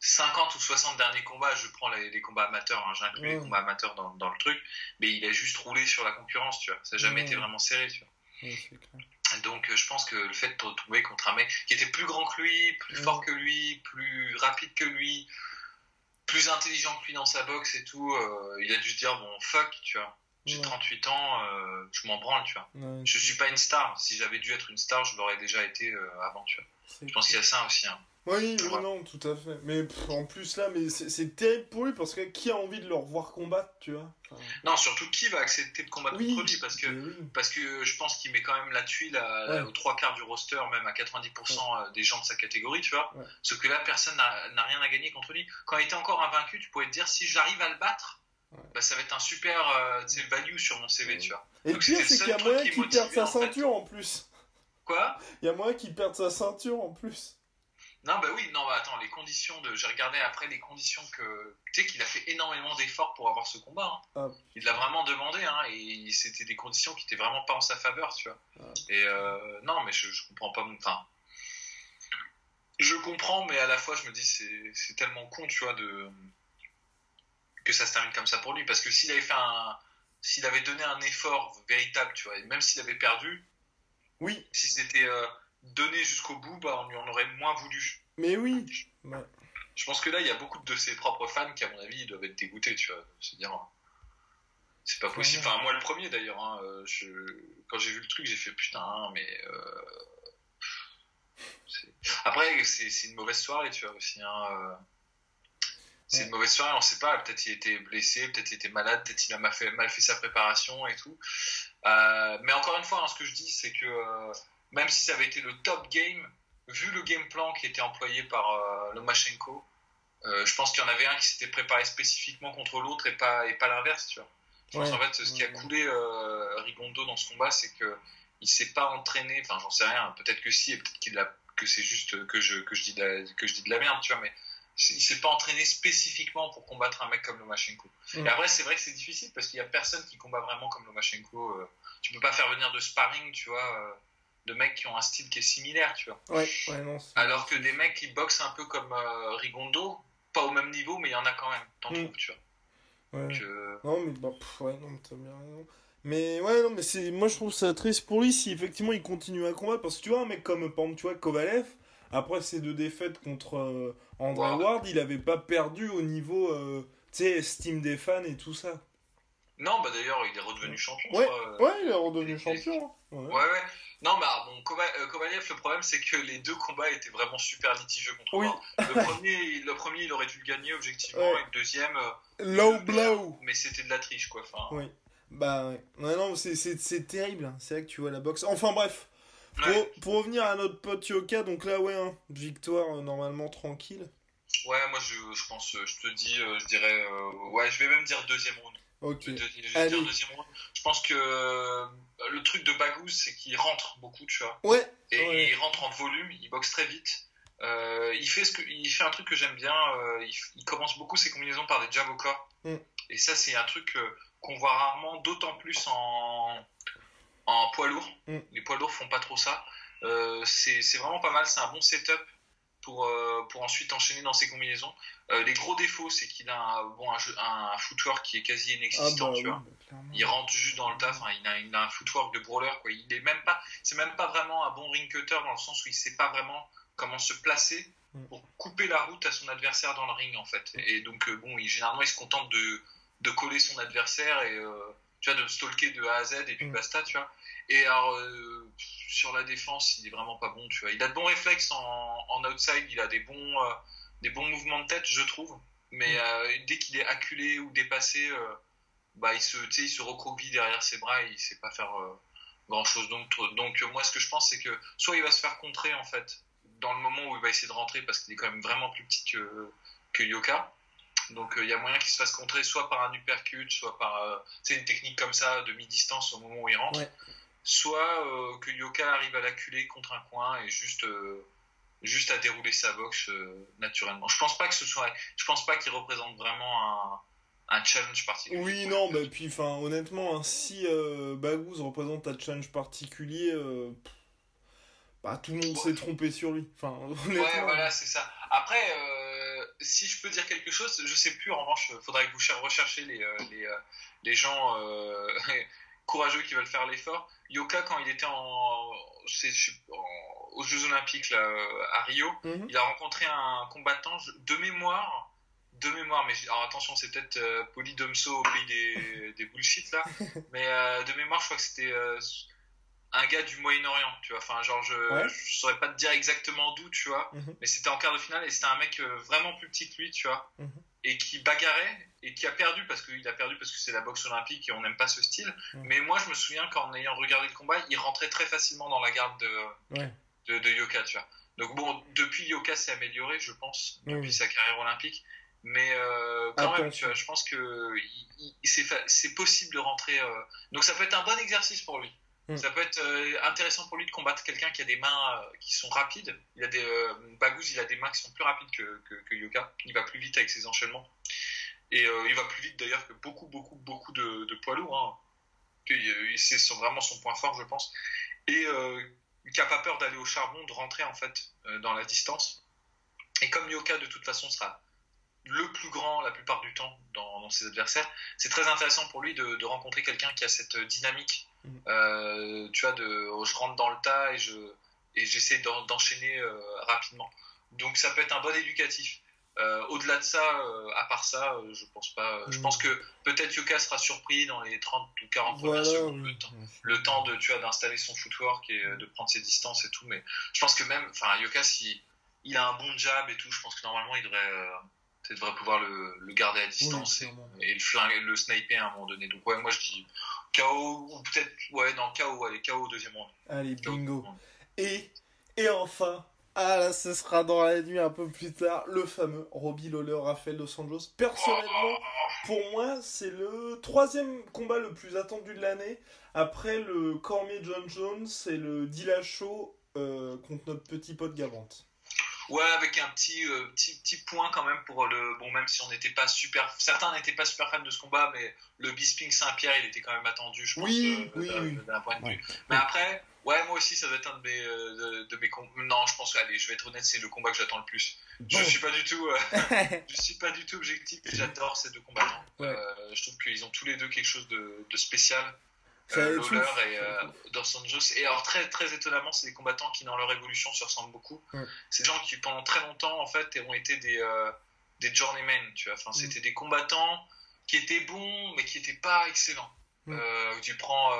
50 ou 60 derniers combats, je prends les, les combats amateurs, hein, j'inclus les combats amateurs dans, dans le truc, mais il a juste roulé sur la concurrence, tu vois. Ça n'a jamais Ouais. été vraiment serré, tu vois. Ouais, c'est clair. Donc euh, je pense que le fait de tomber contre un mec qui était plus grand que lui, plus Mm. fort que lui, plus rapide que lui, plus intelligent que lui dans sa boxe et tout, euh, il a dû se dire bon fuck, tu vois. J'ai Ouais. 38 ans, euh, je m'en branle, tu vois. Ouais, Je suis pas une star. Si j'avais dû être une star, je l'aurais déjà été euh, avant, tu vois. Je pense qu'il y a ça aussi. Hein. Oui, oui, Ouais. non, tout à fait. Mais pff, en plus, là, mais c'est terrible pour lui parce que qui a envie de le revoir combattre, tu vois? Enfin, Non, surtout qui va accepter de combattre Oui, contre lui? Parce que oui. parce que je pense qu'il met quand même la tuile à, Ouais. aux trois quarts du roster, même à 90% des gens de sa catégorie, tu vois. Sauf que là, personne n'a n'a rien à gagner contre lui. Quand il était encore invaincu, tu pouvais te dire si j'arrive à le battre, Ouais. bah, ça va être un super euh, value sur mon CV, Ouais. tu vois. Et le pire, c'est qu'il y a moyen qui qu'il perde sa en fait. ceinture en plus. Quoi? Il y a moyen qu'il perde sa ceinture en plus. Non, bah oui, non, bah attends, les conditions de. J'ai regardé après les conditions que. Tu sais qu'il a fait énormément d'efforts pour avoir ce combat. hein. Ah. Il l'a vraiment demandé, hein, et c'était des conditions qui étaient vraiment pas en sa faveur, tu vois. Ah. Et euh, non, mais je, je comprends pas. mon- Enfin. Je comprends, mais à la fois, je me dis, c'est c'est tellement con, tu vois, de. Que ça se termine comme ça pour lui. Parce que s'il avait fait un. S'il avait donné un effort véritable, tu vois, et même s'il avait perdu, Oui, si c'était euh, donné jusqu'au bout, bah, on lui en aurait moins voulu. mais oui. Ouais. Je pense que là, il y a beaucoup de ses propres fans qui, à mon avis, doivent être dégoûtés, tu vois. Se dire, c'est pas possible. Enfin, moi, le premier d'ailleurs. hein, euh, je... Quand j'ai vu le truc, j'ai fait putain, hein, mais. euh, c'est- Après, c'est c'est une mauvaise soirée, tu vois, aussi. hein, euh, C'est Ouais. une mauvaise soirée, on sait pas. Peut-être il était blessé, peut-être il était malade, peut-être il a mal fait, mal fait sa préparation et tout. Euh, mais encore une fois, hein, ce que je dis, c'est que euh, même si ça avait été le top game, vu le game plan qui était employé par euh, Lomachenko, euh, je pense qu'il y en avait un qui s'était préparé spécifiquement contre l'autre et pas, et pas l'inverse, tu vois. Je pense en fait, ce qui a coulé Rigondo dans ce combat, c'est que il s'est pas entraîné, enfin j'en sais rien, peut-être que si, et peut-être qu'il a, que c'est juste que je, que, je dis de la, que je dis de la merde, tu vois, mais il s'est pas entraîné spécifiquement pour combattre un mec comme Lomachenko. Mm. Et après, c'est vrai que c'est difficile parce qu'il y a personne qui combat vraiment comme Lomachenko. euh, tu peux pas faire venir de sparring, tu vois, euh, de mecs qui ont un style qui est similaire, tu vois. Ouais, ouais, non. Alors que des mecs qui boxent un peu comme euh, Rigondo, pas au même niveau, mais il y en a quand même. T'en Mm. trouves, tu vois. Ouais. Donc, euh, Non, mais bah, pff, ouais, non, mais t'as bien raison. Mais ouais, non, mais c'est. Moi, je trouve ça triste pour lui si effectivement il continue à combattre. Parce que tu vois, un mec comme, par exemple, tu vois, Kovalev, après ses deux défaites contre euh, André Ward. Ward, il avait pas perdu au niveau, euh, tu sais, estime des fans et tout ça. Non, bah d'ailleurs, il est redevenu champion. Ouais, je crois, euh. ouais, il est redevenu champion. hein. Ouais. Ouais, ouais. Non, mais ah, bon, euh, Kovalev, le problème, c'est que les deux combats étaient vraiment super litigieux contre Oui. Le premier, le premier, il aurait dû le gagner objectivement, Ouais. et le deuxième, Low blow. mais c'était de la triche, quoi. Enfin, Oui. Bah ouais. Non, c'est- c'est c'est terrible. hein. C'est vrai que tu vois la boxe. Enfin bref. Pour, ouais. pour revenir à notre pote Yoka, donc là, ouais, hein, victoire euh, normalement tranquille. Ouais, moi, je, je pense, euh, je te dis, euh, je dirais, euh, ouais, je vais même dire deuxième round. Ok. Je je dire deuxième round. Je pense que euh, le truc de Bagous, c'est qu'il rentre beaucoup, tu vois. Ouais. Et Ouais. il rentre en volume, il boxe très vite. Il, fait ce que, il fait un truc que j'aime bien, il, il commence beaucoup ses combinaisons par des jabs au corps. Mm. Et ça, c'est un truc qu'on voit rarement, d'autant plus en, en poids lourd. Mm. Les poids lourds font pas trop ça. Euh, c'est vraiment pas mal, c'est un bon setup pour, euh, pour ensuite enchaîner dans ses combinaisons. Euh, les gros défauts, c'est qu'il a un, bon, un, jeu- un footwork qui est quasi Ah inexistant, bah tu oui, vois. bah, clairement. Il rentre juste dans le taf, hein, il, a, il a un footwork de brawler, quoi. Il est même pas, c'est même pas vraiment un bon ring cutter dans le sens où il sait pas vraiment comment se placer Mm. pour couper la route à son adversaire dans le ring, en fait. Et donc, bon, il, généralement, il se contente de, de coller son adversaire et, tu vois, de le stalker de A à Z et puis Mm. basta, tu vois. Et alors, euh, sur la défense, il est vraiment pas bon, tu vois. Il a de bons réflexes en, en outside, il a des bons, euh, des bons mouvements de tête, je trouve. Mais Mm. euh, dès qu'il est acculé ou dépassé, bah, il se, tu sais, il se recroqueville derrière ses bras et il sait pas faire grand chose. Donc, donc, moi, ce que je pense, c'est que soit il va se faire contrer, en fait, dans le moment où il va essayer de rentrer parce qu'il est quand même vraiment plus petit que, que Yoka. Donc il y a moyen qu'il se fasse contrer soit par un uppercut, soit par c'est une technique comme ça de mi-distance au moment où il rentre, soit que Yoka arrive à l'acculer contre un coin et juste juste à dérouler sa boxe naturellement. Je pense pas que ce soit, je pense pas qu'il représente vraiment un un challenge particulier. Oui, non, mais puis, enfin, honnêtement, hein, si euh, Bagouz représente un challenge particulier, euh, bah, tout le monde s'est trompé sur lui. Enfin, honnêtement. Ouais, voilà, c'est ça. Après, euh, si je peux dire quelque chose, je sais plus, en revanche, il faudrait que vous recherchiez les, euh, les, euh, les gens courageux qui veulent faire l'effort. Yoka, quand il était en, aux Jeux Olympiques là, à Rio, mhm. il a rencontré un combattant de mémoire de mémoire, mais alors attention, c'est peut-être euh, Polydomso au pays des, des bullshit là, mais euh, de mémoire, je crois que c'était euh, un gars du Moyen-Orient, tu vois. Enfin, genre, je, saurais pas te dire exactement d'où, tu vois, mhm. mais c'était en quart de finale et c'était un mec vraiment plus petit que lui, tu vois, mhm. et qui bagarrait et qui a perdu parce qu'il a perdu parce que c'est la boxe olympique et on n'aime pas ce style. Mhm. Mais moi, je me souviens qu'en ayant regardé le combat, il rentrait très facilement dans la garde de, de, de Yoka, tu vois. Donc bon, depuis Yoka s'est amélioré, je pense, depuis sa carrière olympique. Mais euh, quand même, tu vois, je pense que c'est possible de rentrer. Euh, donc ça peut être un bon exercice pour lui. Hmm. Ça peut être euh, intéressant pour lui de combattre quelqu'un qui a des mains qui sont rapides. Il a des Bagouz, il a des mains qui sont plus rapides que, Yoka. Il va plus vite avec ses enchaînements. Et il va plus vite d'ailleurs que beaucoup, beaucoup, beaucoup de, poids lourds. Hein. C'est vraiment son point fort, je pense. Et qui a pas peur d'aller au charbon, de rentrer en fait dans la distance. Et comme Yoka de toute façon sera le plus grand la plupart du temps dans, ses adversaires. C'est très intéressant pour lui de, rencontrer quelqu'un qui a cette dynamique. Mm. Euh, tu vois, de, je rentre dans le tas et je et j'essaie d'enchaîner euh, rapidement. Donc ça peut être un bon éducatif. Euh, au-delà de ça, à part ça, je pense pas. Je mm. pense que peut-être Yoka sera surpris dans les 30 ou 40 premières secondes, le temps, de tu vois d'installer son footwork et de prendre ses distances et tout. Mais je pense que même, enfin Yoka, si il a un bon jab et tout, je pense que normalement il devrait tu devrais pouvoir le, garder à distance et, le, le sniper à un moment donné. Donc ouais, moi je dis KO ou peut-être ouais non KO, allez KO au deuxième round. Allez bingo. Et et enfin. Ah là, ce sera dans la nuit un peu plus tard, le fameux Robbie Lawler, Rafael Dos Anjos. Personnellement, pour moi, c'est le troisième combat le plus attendu de l'année. Après le Cormier John Jones et le Dillashaw euh, contre notre petit pote Gavante. Ouais, avec un petit, euh, petit, petit point quand même pour le. Bon, même si on n'était pas super. Certains n'étaient pas super fans de ce combat, mais le Bisping Saint-Pierre, il était quand même attendu, je pense, oui, euh, oui, d'un point de vue. Mais après, ouais, moi aussi, ça doit être un de mes. Euh, de, mes non, je pense que, allez, je vais être honnête, c'est le combat que j'attends le plus. Je suis pas du tout. je suis pas du tout objectif, j'adore ces deux combattants. je trouve qu'ils ont tous les deux quelque chose de, de spécial. Euh, Lawler et euh, Dos Anjos. Et alors très très étonnamment, c'est des combattants qui dans leur évolution se ressemblent beaucoup. C'est des gens qui pendant très longtemps en fait ont été des euh, des journeymen, tu vois. Enfin, mm. c'était des combattants qui étaient bons mais qui n'étaient pas excellents. Mm. Euh, tu prends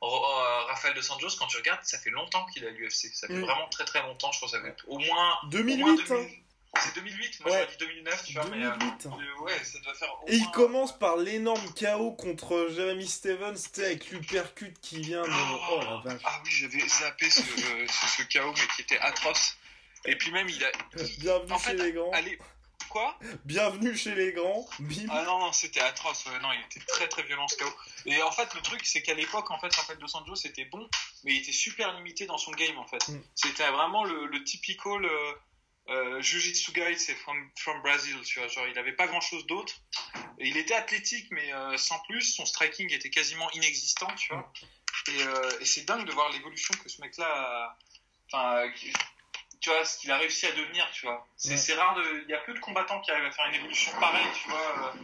Rafael Dos Anjos quand tu regardes, ça fait longtemps qu'il est à l'UFC. Ça fait mm. vraiment très très longtemps. Je pense ça fait au moins 2008. C'est 2008, moi ouais. j'aurais dit 2009, tu vois, 2008. mais euh, ouais, ça doit faire. Et il commence par l'énorme chaos contre Jeremy Stevens, c'était avec l'uppercut qui vient de. Oh, oh la vache. Ah oui, j'avais zappé ce, euh, ce, chaos, mais qui était atroce. Et puis même, il a. Bienvenue chez les grands. Allez. Quoi? Bienvenue chez les grands. Bim. Ah non, non, c'était atroce. non, il était très très violent ce chaos. Et en fait, le truc, c'est qu'à l'époque, en fait, Rafael Dos Anjos c'était bon, mais il était super limité dans son game, en fait. Mm. C'était vraiment le, le typical. Euh, euh, Jiu-Jitsu guy, c'est from, from Brazil, tu vois, genre il avait pas grand chose d'autre. Il était athlétique, mais euh, sans plus, son striking était quasiment inexistant, tu vois. Et, euh, et c'est dingue de voir l'évolution que ce mec-là a. Enfin, tu vois, ce qu'il a réussi à devenir, tu vois. C'est rare, de... il y a peu de combattants qui arrivent à faire une évolution pareille, tu vois,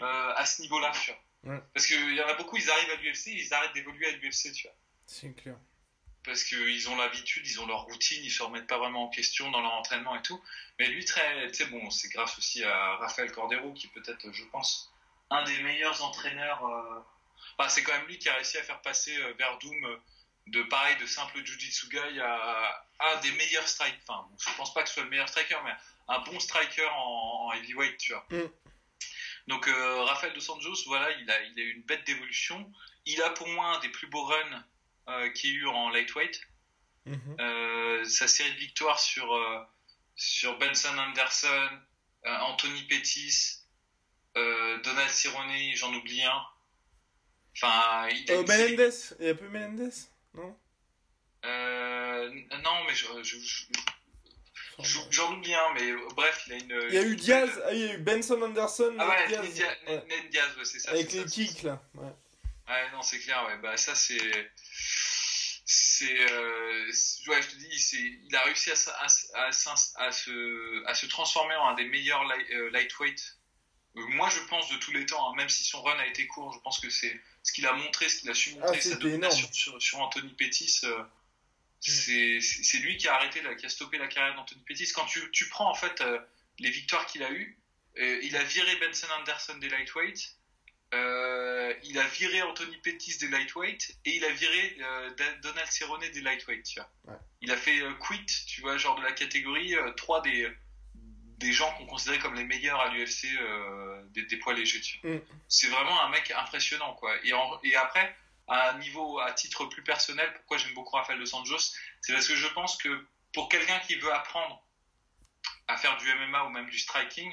euh, à ce niveau-là, tu vois. Parce qu'il y en a beaucoup, ils arrivent à l'UFC, ils arrêtent d'évoluer à l'UFC, tu vois. C'est clair parce qu'ils ont l'habitude, ils ont leur routine, ils se remettent pas vraiment en question dans leur entraînement et tout. Mais lui, très, tu bon, c'est grâce aussi à Rafael Cordero qui peut-être, je pense, un des meilleurs entraîneurs. Euh... Enfin, c'est quand même lui qui a réussi à faire passer euh, Verdum euh, de pareil, de simple Jiu-Jitsu guy à un des meilleurs strikers. Enfin, bon, je pense pas que ce soit le meilleur striker, mais un bon striker en, heavyweight, tu vois. Mm. Donc, euh, Rafael Dos Anjos, voilà, il a, il a eu une bête d'évolution. Il a pour moi un des plus beaux runs euh, qui est eu en lightweight. Mhm. Euh, sa série de victoires sur, euh, sur Benson Anderson, euh, Anthony Pettis, Donald Cerrone, j'en oublie un. Enfin, il a une série- Menendez, il y a plus Menendez Non? Euh, non, mais je- je- je- je- j'en oublie un, mais bref, il a une. Il y a eu Diaz, ah, il y a eu Benson Anderson, Ah ouais, Diaz, Ned Diaz, ouais. C'est ça. avec les kicks là. Ouais. Ouais, non, c'est clair, ouais. Bah, ça, c'est. C'est. euh, ouais, je te dis, il a réussi à, à, à, à se, à se transformer en un des meilleurs light- euh, lightweight. Moi, je pense de tous les temps, hein, même si son run a été court, je pense que c'est ce qu'il a montré, ce qu'il a su montrer, Ah, sa domination énorme. sur, sur Anthony Pettis. euh, c'est, c'est lui qui a arrêté, la- qui a stoppé la carrière d'Anthony Pettis. Quand tu, tu prends en fait euh, les victoires qu'il a eues, euh, il a viré Benson Anderson des lightweight. Euh, il a viré Anthony Pettis des lightweight et il a viré euh, Donald Cerrone des lightweight. Tu vois. Ouais. Il a fait euh, quit, tu vois, genre de la catégorie euh, trois des des gens qu'on considérait comme les meilleurs à l'UFC euh, des, des poids légers. Mm. C'est vraiment un mec impressionnant, quoi. Et, en- et après, à un niveau, à titre plus personnel, pourquoi j'aime beaucoup Rafael dos Anjos, c'est parce que je pense que pour quelqu'un qui veut apprendre à faire du MMA ou même du striking,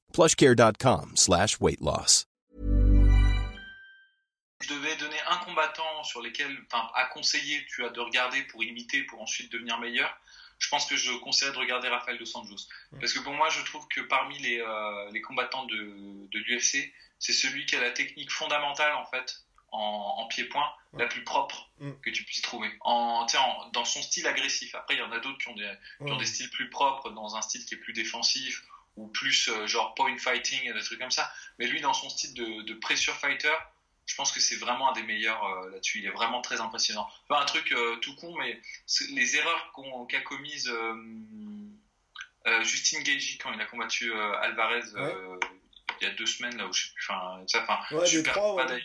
plushcare.com slash weight loss. je devais donner un combattant sur lesquels, enfin, à conseiller, tu as de regarder pour imiter, pour ensuite devenir meilleur. Je pense que je conseillerais de regarder Rafael dos Anjos. Parce que pour moi, je trouve que parmi les, euh, les combattants de, de l'UFC, c'est celui qui a la technique fondamentale, en fait, en, en pied-point, la plus propre Mm. que tu puisses trouver. En, en- dans son style agressif. Après, il y en a d'autres qui ont des, qui ont des styles plus propres, dans un style qui est plus défensif, ou plus euh, genre point fighting et des trucs comme ça. Mais lui, dans son style de, de pressure fighter, je pense que c'est vraiment un des meilleurs euh, là-dessus. Il est vraiment très impressionnant. Enfin, un truc euh, tout con, mais les erreurs qu'a commises euh, Justin Gagey quand il a combattu Alvarez il y a deux semaines, là où je sais plus. Enfin, ça, enfin, Ouais, super trois, combat ouais.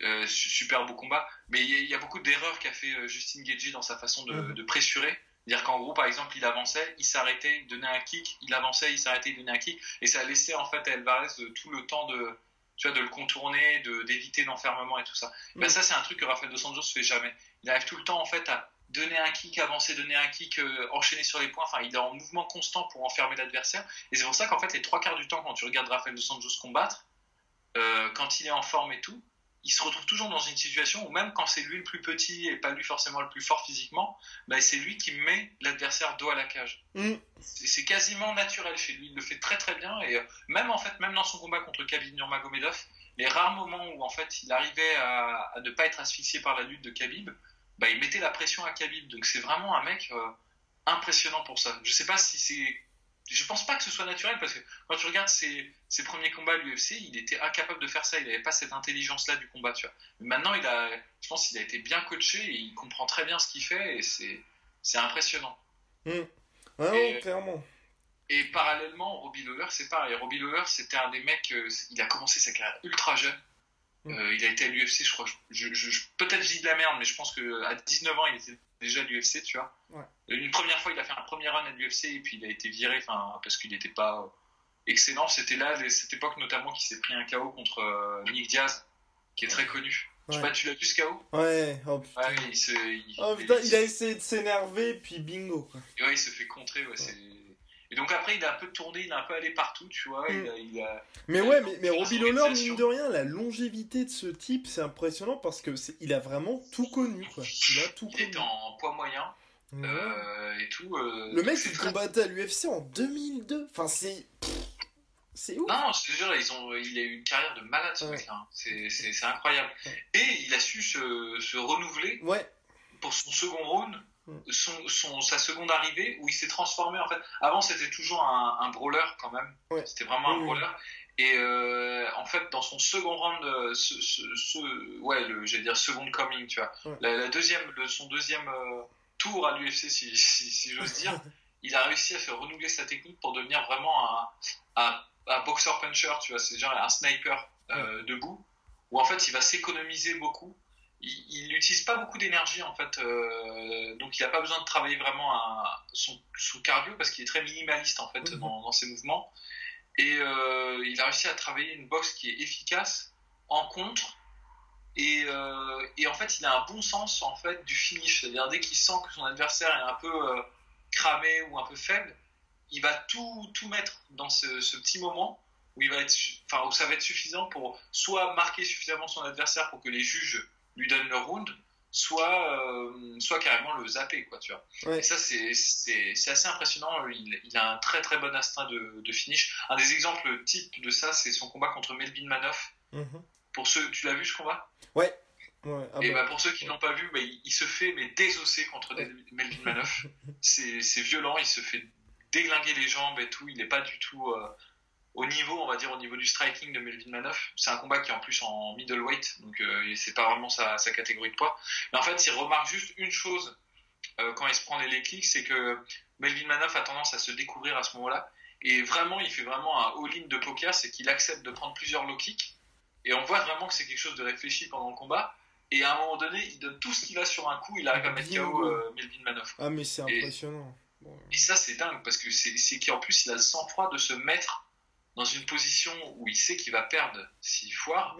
d'ailleurs. Su- super beau combat. Mais il y, a- il y a beaucoup d'erreurs qu'a fait Justin Gagey dans sa façon de, Mhm. de pressurer. C'est-à-dire qu'en gros, par exemple, il avançait, il s'arrêtait, il donnait un kick, il avançait, il s'arrêtait, il donnait un kick, et ça laissait en fait à Alvarez euh, tout le temps de, tu vois, de le contourner, de d'éviter l'enfermement et tout ça. Ben, Mhm. ça, c'est un truc que Rafael dos Anjos fait jamais. Il arrive tout le temps en fait à donner un kick, avancer, donner un kick, euh, enchaîner sur les points. Enfin, il est en mouvement constant pour enfermer l'adversaire. Et c'est pour ça qu'en fait, les trois quarts du temps, quand tu regardes Rafael dos Anjos combattre, euh, quand il est en forme et tout, il se retrouve toujours dans une situation où même quand c'est lui le plus petit et pas lui forcément le plus fort physiquement, bah, c'est lui qui met l'adversaire dos à la cage. Mm. C'est quasiment naturel chez lui, il le fait très très bien et euh, même en fait même dans son combat contre Khabib Nurmagomedov, les rares moments où en fait il arrivait à, à ne pas être asphyxié par la lutte de Khabib, bah, il mettait la pression à Khabib. Donc c'est vraiment un mec euh, impressionnant pour ça. Je sais pas si c'est je pense pas que ce soit naturel parce que quand tu regardes ses, ses premiers combats à l'UFC, il était incapable de faire ça. Il n'avait pas cette intelligence-là du combat. Tu vois. Mais maintenant, il a, je pense qu'il a été bien coaché et il comprend très bien ce qu'il fait et c'est, impressionnant. Mm. Non, Et- clairement. Et parallèlement, Robbie Lawler, c'est pareil. Robbie Lawler, c'était un des mecs, euh, il a commencé sa carrière ultra jeune. Mm. Euh, il a été à l'UFC, je crois. Je, je- je- Peut-être je dis de la merde, mais je pense qu'à 19 ans, il était déjà à l'UFC, tu vois. Ouais. Une première fois, il a fait un premier run à l'UFC et puis il a été viré parce qu'il n'était pas euh, excellent. C'était là, cette époque notamment, qu'il s'est pris un KO contre euh, Nick Diaz, qui est très connu. Je sais Ouais. pas, tu l'as vu ce KO Ouais, oh putain. Ouais, il se, il, Oh putain, il a essayé de s'énerver, puis bingo. Quoi. et ouais, il se fait contrer. Ouais, c'est- Et donc après, il a un peu tourné, il a un peu allé partout, tu vois. Mm. Il, a, il a- Mais Ouais, mais, mais Robbie Lawler, mine de rien, la longévité de ce type, c'est impressionnant parce que il a vraiment tout connu, quoi. Il a tout il connu. était en poids moyen euh, et tout. euh, Le mec, il très- combattait à l'UFC en 2002. Enfin, c'est. C'est ouf. Non, je te jure, ils ont, il a eu une carrière de malade ce Ouais. mec-là. hein. C'est, incroyable. Ouais. Et il a su se, se renouveler Ouais. pour son second round, Mm. Son, son- sa seconde arrivée, où il s'est transformé en fait. Avant, c'était toujours un, un brawler quand même. Ouais. C'était vraiment un brawler. Et euh, en fait, dans son second round, euh, ce, ce, ce- ouais, le, j'allais dire second coming, tu vois, Ouais. la, la deuxième, le- son deuxième euh, tour à l'UFC, si, si, si j'ose dire, il a réussi à faire renouveler sa technique pour devenir vraiment un, un, un boxer puncher, tu vois, c'est genre un sniper euh, debout, où en fait il va s'économiser beaucoup. Il il n'utilise pas beaucoup d'énergie en fait, euh, donc il n'a pas besoin de travailler vraiment son, son cardio parce qu'il est très minimaliste en fait dans, dans ses mouvements. Et euh, il a réussi à travailler une boxe qui est efficace en contre. Et, euh, et en fait, il a un bon sens en fait du finish. C'est-à-dire dès qu'il sent que son adversaire est un peu cramé ou un peu faible, il va tout, tout mettre dans ce, ce petit moment où il va être, enfin où ça va être suffisant pour soit marquer suffisamment son adversaire pour que les juges lui donnent le round, soit, euh, soit carrément le zapper, quoi, tu vois. Ouais. Et ça, c'est, assez impressionnant. Il, il a un très très bon instinct de, de finish. Un des exemples types de ça, c'est son combat contre Melvin Manoff. Mhm. Pour ceux, tu l'as vu ce combat? Ouais. Ouais, ah Et bah. bah, pour ceux qui l'ont pas vu, bah, il, il se fait mais désosser contre Melvin Manoff. c'est, c'est violent, il se fait déglinguer les jambes et tout. Il n'est pas du tout euh, au niveau, on va dire, au niveau du striking de Melvin Manoff. C'est un combat qui est en plus en middleweight, donc euh, c'est pas vraiment sa, sa catégorie de poids. Mais en fait, il remarque juste une chose euh, quand il se prend les leg kicks, c'est que Melvin Manoff a tendance à se découvrir à ce moment-là. Et vraiment, il fait vraiment un all-in de poker, c'est qu'il accepte de prendre plusieurs low kicks. Et on voit vraiment que c'est quelque chose de réfléchi pendant le combat. Et à un moment donné, il donne tout ce qu'il a sur un coup, il arrive à mettre KO euh, Melvin Manoff. Ah, mais c'est Et- impressionnant. Bon. Et ça, c'est dingue, parce que c'est c'est qu'en plus, il a le sang-froid de se mettre dans une position où il sait qu'il va perdre s'il foire.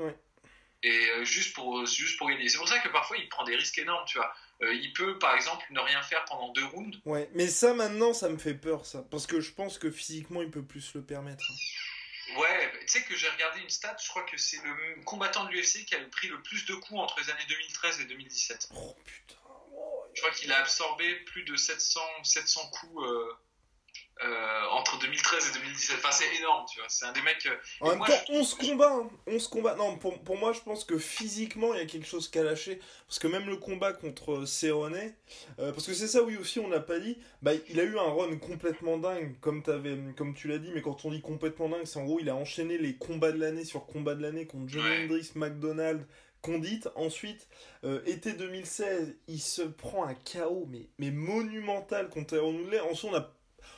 Et euh, juste pour, juste pour gagner. C'est pour ça que parfois, il prend des risques énormes, tu vois. Euh, il peut, par exemple, ne rien faire pendant deux rounds. Ouais, mais ça maintenant, ça me fait peur, ça. Parce que je pense que physiquement, il peut plus se le permettre. Ouais, tu sais que j'ai regardé une stat, je crois que c'est le combattant de l'UFC qui avait pris le plus de coups entre les années 2013 et 2017. Oh putain. Oh, Je crois qu'il a absorbé plus de 700, 700 coups euh, euh, entre 2013 et 2017. Enfin, c'est énorme, tu vois. C'est un des mecs. euh, En même moi, temps, je- 11 combats. hein. 11 combats. Non, pour, pour moi, je pense que physiquement, il y a quelque chose qu'à lâcher. Parce que même le combat contre Cerrone, euh, parce que c'est ça, oui, aussi, on l'a pas dit, bah, il a eu un run complètement dingue, comme, tu l'as dit, mais quand on dit complètement dingue, c'est en gros, il a enchaîné les combats de l'année sur combats de l'année contre Johnny Ouais. Hendricks, McDonald, Condit. Ensuite, euh, été 2016, il se prend un KO, mais, mais monumental contre Aaron Woodley. Ensuite, on a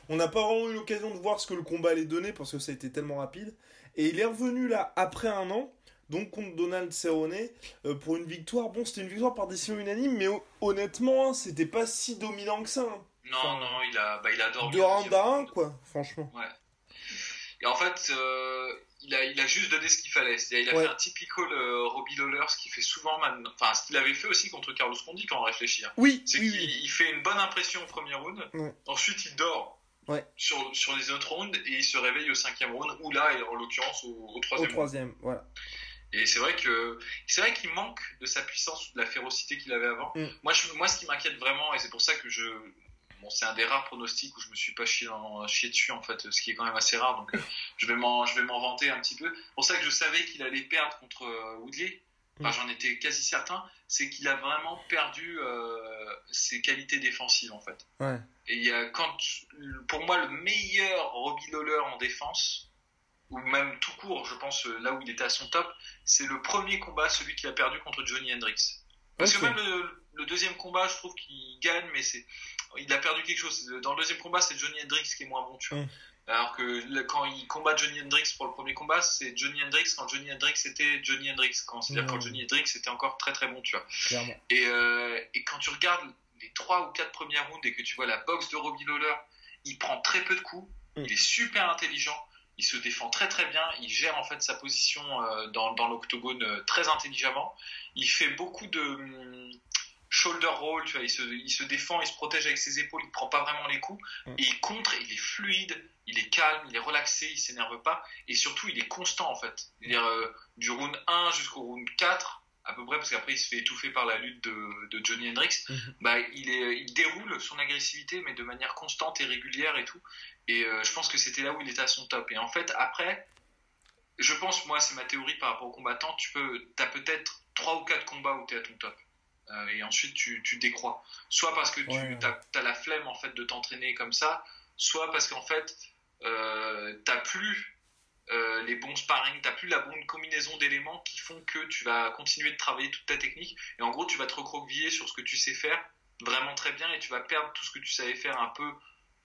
on n'a pas vraiment eu l'occasion de voir ce que le combat allait donner parce que ça a été tellement rapide. Et il est revenu là après un an, donc contre Donald Cerrone, euh, pour une victoire. Bon, c'était une victoire par décision unanime, mais ho- honnêtement, hein, c'était pas si dominant que ça. hein. Non, Enfin, non, il a, bah, il a dormi. Au rounds deuxième à un, round. quoi, franchement. Et en fait, euh, il, a, il a juste donné ce qu'il fallait. C'est-à-dire, il a Ouais. fait un typical euh, Robbie Lawler, ce qu'il fait souvent maintenant. Enfin, ce qu'il avait fait aussi contre Carlos Condit quand on réfléchit. hein. Oui, C'est oui, qu'il oui. fait une bonne impression au premier round. Ouais. Ensuite, il dort. Ouais. Sur, sur les autres rounds et il se réveille au cinquième round ou là en l'occurrence au, au Au troisième round. troisième, voilà. Et c'est vrai que c'est vrai qu'il manque de sa puissance ou de la férocité qu'il avait avant. Mm. Moi, je, moi, ce qui m'inquiète vraiment, et c'est pour ça que je, bon, c'est un des rares pronostics où je me suis pas chié, dans, chié dessus en fait, ce qui est quand même assez rare. Donc, euh, je vais m'en, je vais m'en vanter un petit peu. C'est pour ça que je savais qu'il allait perdre contre euh, Woodley. Enfin, Mm. j'en étais quasi certain. C'est qu'il a vraiment perdu euh, ses qualités défensives en fait. Ouais. Et il y a quand, pour moi, le meilleur Robbie Lawler en défense, ou même tout court, je pense, euh, là où il était à son top, c'est le premier combat, celui qu'il a perdu contre Johnny Hendricks. Parce que même le, le deuxième combat, je trouve qu'il gagne, mais c'est, il a perdu quelque chose. Dans le deuxième combat, c'est Johnny Hendricks qui est moins bon, tu vois. Mm. Alors que quand il combat Johnny Hendricks pour le premier combat, c'est Johnny Hendricks quand Johnny Hendricks était Johnny Hendricks. Quand, c'est-à-dire quand Johnny Hendricks était encore très très bon, tu vois. Clairement. Et, euh, et quand tu regardes les trois ou quatre premières rounds et que tu vois la boxe de Robbie Lawler, il prend très peu de coups, Mm. il est super intelligent, il se défend très très bien, il gère en fait sa position euh, dans, dans l'octogone euh, très intelligemment, il fait beaucoup de hum, shoulder roll, tu vois, il se, il se défend, il se protège avec ses épaules, il prend pas vraiment les coups, Mm. et il contre, il est fluide, il est calme, il est relaxé, il s'énerve pas, et surtout il est constant en fait. C'est-à-dire euh, du round 1 jusqu'au round 4, à peu près, parce qu'après il se fait étouffer par la lutte de, de Johnny Hendricks, Mhm. bah, il, est, il déroule son agressivité, mais de manière constante et régulière et tout. Et euh, je pense que c'était là où il était à son top. Et en fait, après, je pense, moi, c'est ma théorie par rapport aux combattants, tu peux, as peut-être 3 ou 4 combats où tu es à ton top. Euh, et ensuite, tu, tu décrois. Soit parce que tu Ouais. as, la flemme en fait de t'entraîner comme ça, soit parce qu'en fait, euh, t'as plus euh, les bons sparring, t'as plus la bonne combinaison d'éléments qui font que tu vas continuer de travailler toute ta technique et en gros tu vas te recroqueviller sur ce que tu sais faire vraiment très bien et tu vas perdre tout ce que tu savais faire un peu.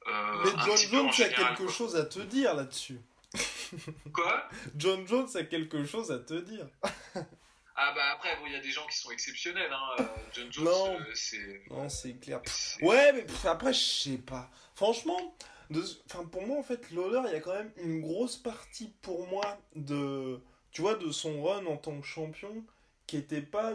Euh, Mais un John petit peu en Jones a quelque quoi. chose à te dire là-dessus. Quoi? John Jones a quelque chose à te dire. Ah bah après bon, il y a des gens qui sont exceptionnels. Hein. euh, John Jones, Non. euh, c'est. Non, c'est clair. Ouais, mais pff, après, je sais pas. Franchement, de... enfin, pour moi, en fait, Lawler, il y a quand même une grosse partie pour moi de, tu vois, de son run en tant que champion qui était pas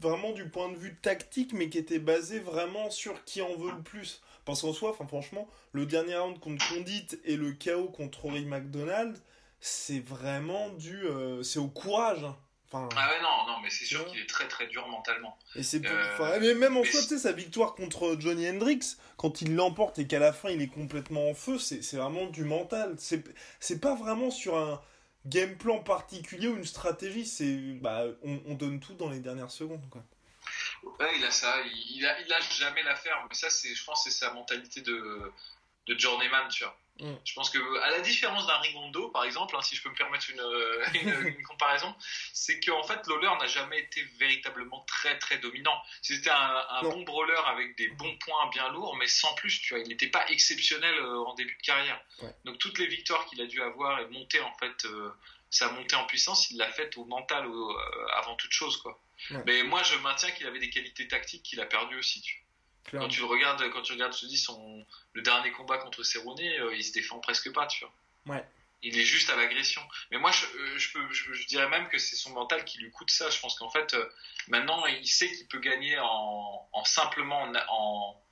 vraiment du point de vue tactique, mais qui était basé vraiment sur qui en veut le plus. Parce qu'en soi, enfin, franchement, le dernier round contre Condit et le KO contre Rory McDonald, c'est vraiment dû, euh, c'est au courage. hein. Enfin, Ah ouais non non mais c'est sûr qu'il est très très dur mentalement. et c'est pour... Euh, enfin, mais même en soi, tu sais, sa victoire contre Johnny Hendrix, quand il l'emporte et qu'à la fin il est complètement en feu, c'est vraiment du mental. C'est pas vraiment sur un game plan particulier ou une stratégie, c'est bah on, on donne tout dans les dernières secondes quoi. Ouais, il a ça, il, il, a, il lâche jamais l'affaire, mais ça, je pense, que c'est sa mentalité de, de journeyman, tu vois. Mm. Je pense que, à la différence d'un Ringondo, par exemple, hein, si je peux me permettre une, euh, une, une comparaison, c'est qu'en fait, Lawler n'a jamais été véritablement très très dominant. C'était un, bon brawler avec des bons points bien lourds, mais sans plus, tu vois. Il n'était pas exceptionnel euh, en début de carrière. Ouais. Donc toutes les victoires qu'il a dû avoir et monter en fait, euh, sa montée en puissance, il l'a faite au mental au- euh, avant toute chose, quoi. Ouais. Mais moi, je maintiens qu'il avait des qualités tactiques qu'il a perdues aussi. Tu vois. Clairement. Quand tu le regardes, quand tu regardes, je te dis, son, le dernier combat contre Cerrone, euh, il se défend presque pas, tu vois. Ouais. Il est juste à l'agression. Mais moi, je, euh, je, peux, je, je dirais même que c'est son mental qui lui coûte ça. Je pense qu'en fait, euh, maintenant, il sait qu'il peut gagner en, en simplement en, en,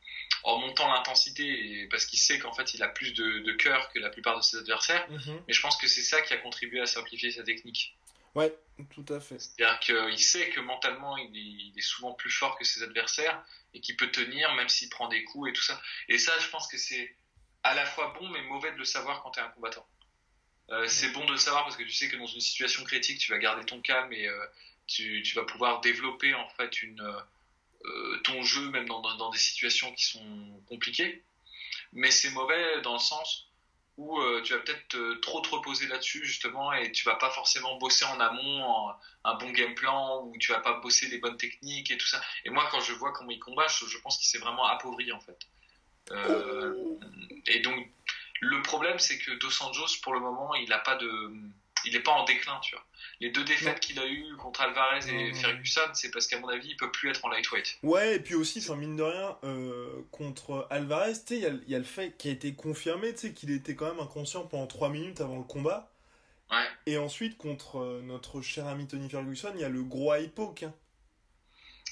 en montant l'intensité, parce qu'il sait qu'en fait, il a plus de, de cœur que la plupart de ses adversaires. Mhm. Mais je pense que c'est ça qui a contribué à simplifier sa technique. Ouais, tout à fait. C'est-à-dire qu'il sait que mentalement, il est, souvent plus fort que ses adversaires et qu'il peut tenir même s'il prend des coups et tout ça. Et ça, je pense que c'est à la fois bon mais mauvais de le savoir quand tu es un combattant. Euh, c'est bon de le savoir parce que tu sais que dans une situation critique, tu vas garder ton calme et euh, tu, vas pouvoir développer en fait euh, ton jeu même dans des situations qui sont compliquées. Mais c'est mauvais dans le sens où euh, tu vas peut-être trop te reposer là-dessus justement et tu vas pas forcément bosser en amont un bon game plan où tu vas pas bosser les bonnes techniques et tout ça. Et moi quand je vois comment il combat, je, pense qu'il s'est vraiment appauvri en fait. Euh, et donc le problème c'est que Dos Anjos pour le moment il a pas de il est pas en déclin tu vois. Les deux défaites qu'il a eues contre Alvarez et. Ferguson, c'est parce qu'à mon avis il peut plus être en lightweight. Ouais, et puis aussi, enfin, mine de rien, euh, contre Alvarez, tu sais, il y a, il y a le fait qui a été confirmé, tu sais, qu'il était quand même inconscient pendant 3 minutes avant le combat. Ouais. Et ensuite, contre euh, notre cher ami Tony Ferguson, il y a le gros hypoke. hein.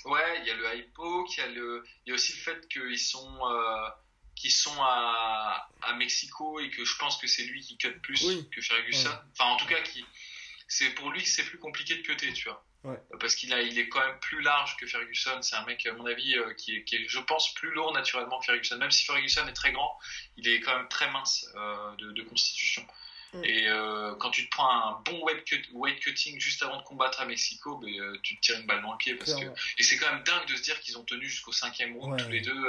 Ouais, il y a le hypo, il y a le, il y a aussi le fait qu'ils sont, euh, qu'ils sont à, à Mexico et que je pense que c'est lui qui cut plus Oui. que Ferguson. Ouais. Enfin, en tout cas, qui, c'est pour lui que c'est plus compliqué de cutter, tu vois. Ouais. Parce qu'il a, il est quand même plus large que Ferguson. C'est un mec, à mon avis, euh, qui est, qui est, je pense, plus lourd naturellement que Ferguson. Même si Ferguson est très grand, il est quand même très mince euh, de, de constitution. Mm. Et euh, quand tu te prends un bon weight, cut, weight cutting juste avant de combattre à Mexico, euh, tu te tires une balle dans le pied parce que et c'est quand même dingue de se dire qu'ils ont tenu jusqu'au cinquième round Ouais. tous les deux.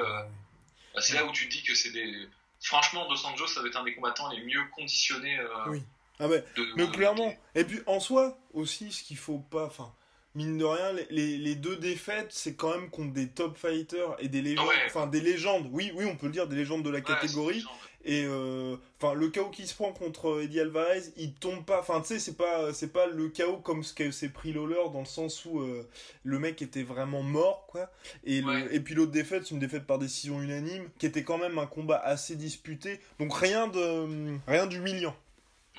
Bah, c'est là où tu te dis que c'est des. Franchement, Dos Anjos, ça va être un des combattants les mieux conditionnés. euh, Oui. Ah de, mais de- clairement. Et puis en soi, aussi, ce qu'il faut pas. Enfin, mine de rien, les, les, les deux défaites, c'est quand même contre des top fighters et des légendes. Ouais. Enfin, des légendes. Oui, oui, on peut le dire, des légendes de la Ouais, catégorie. Et euh, enfin, le KO qui se prend contre Eddie Alvarez, il tombe pas. Enfin, tu sais, c'est pas, c'est pas le KO comme ce que s'est pris Lawler dans le sens où euh, le mec était vraiment mort, quoi. Et, le- et puis l'autre défaite, c'est une défaite par décision unanime, qui était quand même un combat assez disputé. Donc rien de, rien d'humiliant.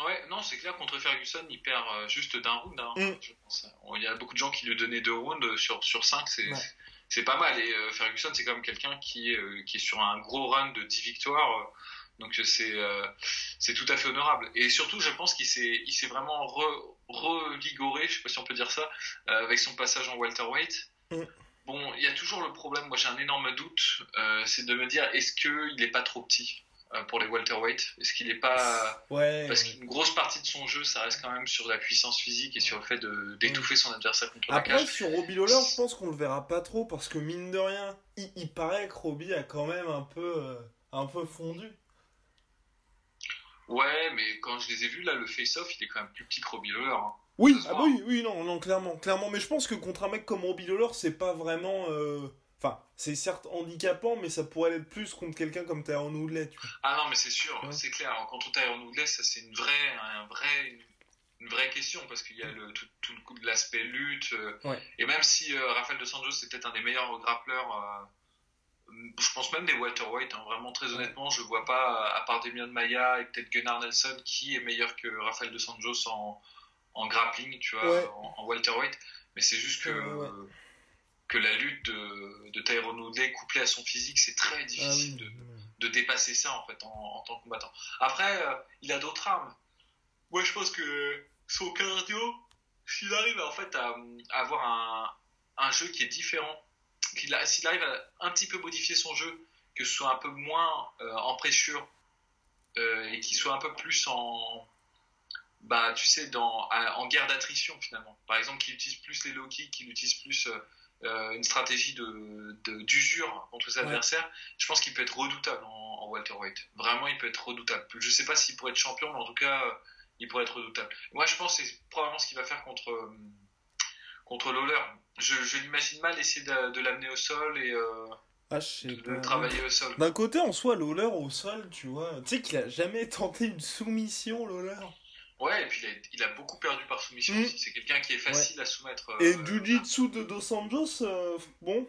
Ouais, non, c'est clair, contre Ferguson, il perd euh, juste d'un round, hein, Mm. je pense. Il y a beaucoup de gens qui lui donnaient deux rounds sur, sur cinq, c'est Ouais. c'est pas mal. Et euh, Ferguson, c'est quand même quelqu'un qui, est, euh, qui est sur un gros run de 10 victoires. euh, donc c'est euh, c'est tout à fait honorable. Et surtout, je pense qu'il s'est il s'est vraiment re- revigoré, je sais pas si on peut dire ça, euh, avec son passage en welterweight. Mm. Bon, il y a toujours le problème, moi j'ai un énorme doute, euh, c'est de me dire, est-ce qu'il est pas trop petit pour les welterweight? Est-ce qu'il est pas... Ouais. Parce qu'une grosse partie de son jeu, ça reste quand même sur la puissance physique et sur le fait de- d'étouffer son adversaire contre la Après, cage. sur Robbie Lawler, je pense qu'on le verra pas trop parce que mine de rien, il, il paraît que Robbie a quand même un peu, un peu fondu. Ouais, mais quand je les ai vus, là, le face-off, il est quand même plus petit que Robbie Lawler. hein. Oui, ah voit. oui, oui, non, non, clairement, clairement. Mais je pense que contre un mec comme Robbie Lawler, c'est pas vraiment. euh, Enfin, c'est certes handicapant, mais ça pourrait l'être plus contre quelqu'un comme Tyron Woodley, tu vois. Ah non, mais c'est sûr, Ouais. c'est clair. Contre Tyron Woodley, ça c'est une vraie, un vrai, une vraie question parce qu'il y a le, tout, tout le coup de l'aspect lutte. euh, Ouais. Et même si euh, Rafael Dos Anjos c'est peut-être un des meilleurs grappleurs, je pense même des welterweight. Hein, vraiment, très honnêtement, je vois pas, à part Demian Maya et peut-être Gunnar Nelson, qui est meilleur que Rafael Dos Anjos en, en grappling, tu vois, Ouais. en, en welterweight. Mais c'est juste que. Ouais, ouais. que la lutte de, de Tyron Woodley couplée à son physique, c'est très Ah difficile oui. de, de dépasser ça en fait en, en tant que combattant. Après, euh, il a d'autres armes. Moi, je pense que son cardio, s'il arrive en fait à, à avoir un, un jeu qui est différent, s'il arrive à un petit peu modifier son jeu, que ce soit un peu moins euh, en pressure euh, et qu'il soit un peu plus en bah tu sais dans en guerre d'attrition finalement. Par exemple, qu'il utilise plus les low kicks, qu'il utilise plus euh, une stratégie de d'usure contre ses Ouais. adversaires, je pense qu'il peut être redoutable en, en welterweight. Vraiment, il peut être redoutable. Je sais pas s'il pourrait être champion, mais en tout cas, il pourrait être redoutable. Moi, je pense que c'est probablement ce qu'il va faire contre contre Lawler. Je, je l'imagine mal essayer de, de l'amener au sol et euh, Ah, je sais de pas. le travailler au sol. D'un côté, en soi, Lawler au sol, tu vois. Tu sais qu'il a jamais tenté une soumission, Lawler. Ouais, et puis il a, il a beaucoup perdu par soumission Mm. aussi. C'est quelqu'un qui est facile à soumettre. Et euh, Jiu-Jitsu de Dos Anjos, euh, bon.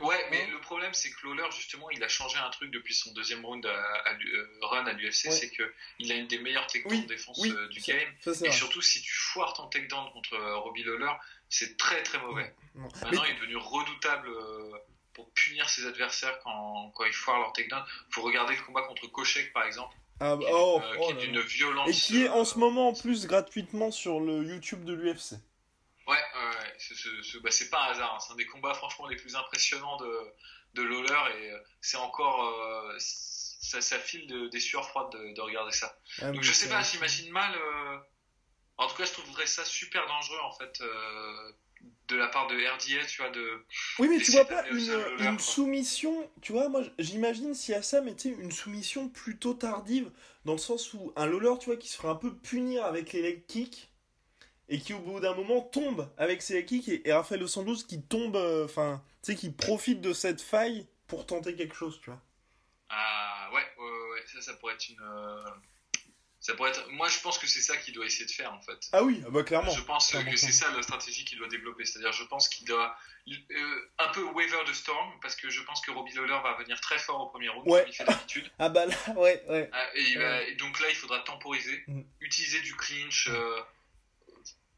Ouais, mais Ouais. le problème, c'est que Lawler, justement, il a changé un truc depuis son deuxième round à, run à l'UFC, Ouais. c'est que il a une des meilleures techniques Oui, de défense oui, du game. Ça, Et vrai. surtout, si tu foires ton takedown contre Robbie Lawler, c'est très très mauvais. Non. Maintenant, il est devenu redoutable euh, pour punir ses adversaires quand, quand ils foirent leur takedown. Faut regarder le combat contre Kochek, par exemple, Ah, qui, est- oh, euh, oh qui est d'une violence. Et qui est en ce euh, moment en plus gratuitement sur le YouTube de l'UFC. Ouais, ouais, ouais. C'est- bah, pas un hasard. hein. C'est un des combats, franchement, les plus impressionnants de, de Lawler. Et euh, c'est encore. euh, ça, ça file de- des sueurs froides de, de regarder ça. Ah, Donc je sais pas, j'imagine mal. En tout cas, je trouverais ça super dangereux, en fait, euh, de la part de RDA, tu vois, de. Oui, mais tu vois pas une, soumission, tu vois, moi j'imagine s'il y a ça, mais tu sais, une soumission plutôt tardive, dans le sens où un Lawler, tu vois, qui se ferait un peu punir avec les leg kicks, et qui au bout d'un moment tombe avec ses leg kicks, et, et Dos Anjos qui tombe, euh, enfin, tu sais, qui profite de cette faille pour tenter quelque chose, tu vois. Ah, ouais, ouais, ouais, ouais, ça, ça pourrait être une. euh, Ça pourrait être... Moi, je pense que c'est ça qu'il doit essayer de faire, en fait. Ah oui, ah bah clairement. Je pense Clairement, que c'est ça la stratégie qu'il doit développer. C'est-à-dire, je pense qu'il doit euh, un peu waver the storm parce que je pense que Robbie Lawler va venir très fort au premier round Ouais. comme il fait d'habitude. Ah bah là, ouais, ouais. Ah, et, va- et donc là, il faudra temporiser, Mm. utiliser du clinch, euh,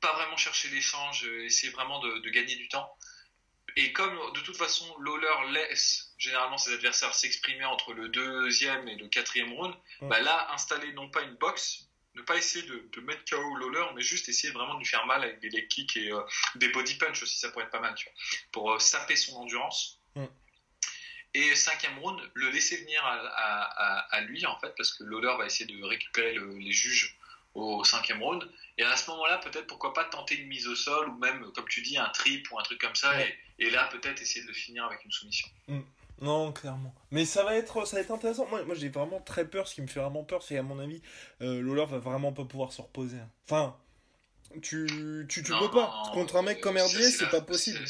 pas vraiment chercher l'échange, euh, essayer vraiment de, de gagner du temps. Et comme de toute façon, Lawler laisse généralement ses adversaires s'exprimer entre le deuxième et le quatrième round, Mm. bah là, installer non pas une boxe, ne pas essayer de, de mettre KO Lawler, mais juste essayer vraiment de lui faire mal avec des leg kicks et euh, des body punch aussi, ça pourrait être pas mal, tu vois, pour euh, saper son endurance. Mm. Et cinquième round, le laisser venir à, à- à- à lui, en fait, parce que Lawler va essayer de récupérer le- les juges au cinquième round. Et à ce moment-là, peut-être pourquoi pas tenter une mise au sol, ou même, comme tu dis, un trip ou un truc comme ça, Ouais. et, et là, peut-être essayer de le finir avec une soumission. Non, clairement. Mais ça va être, ça va être intéressant. Moi, moi j'ai vraiment très peur. Ce qui me fait vraiment peur, c'est à mon avis, euh, Lawler va vraiment pas pouvoir se reposer. Enfin, tu, tu, tu Non, peux pas. non, Contre un mec euh, comme RDS, c'est pas possible.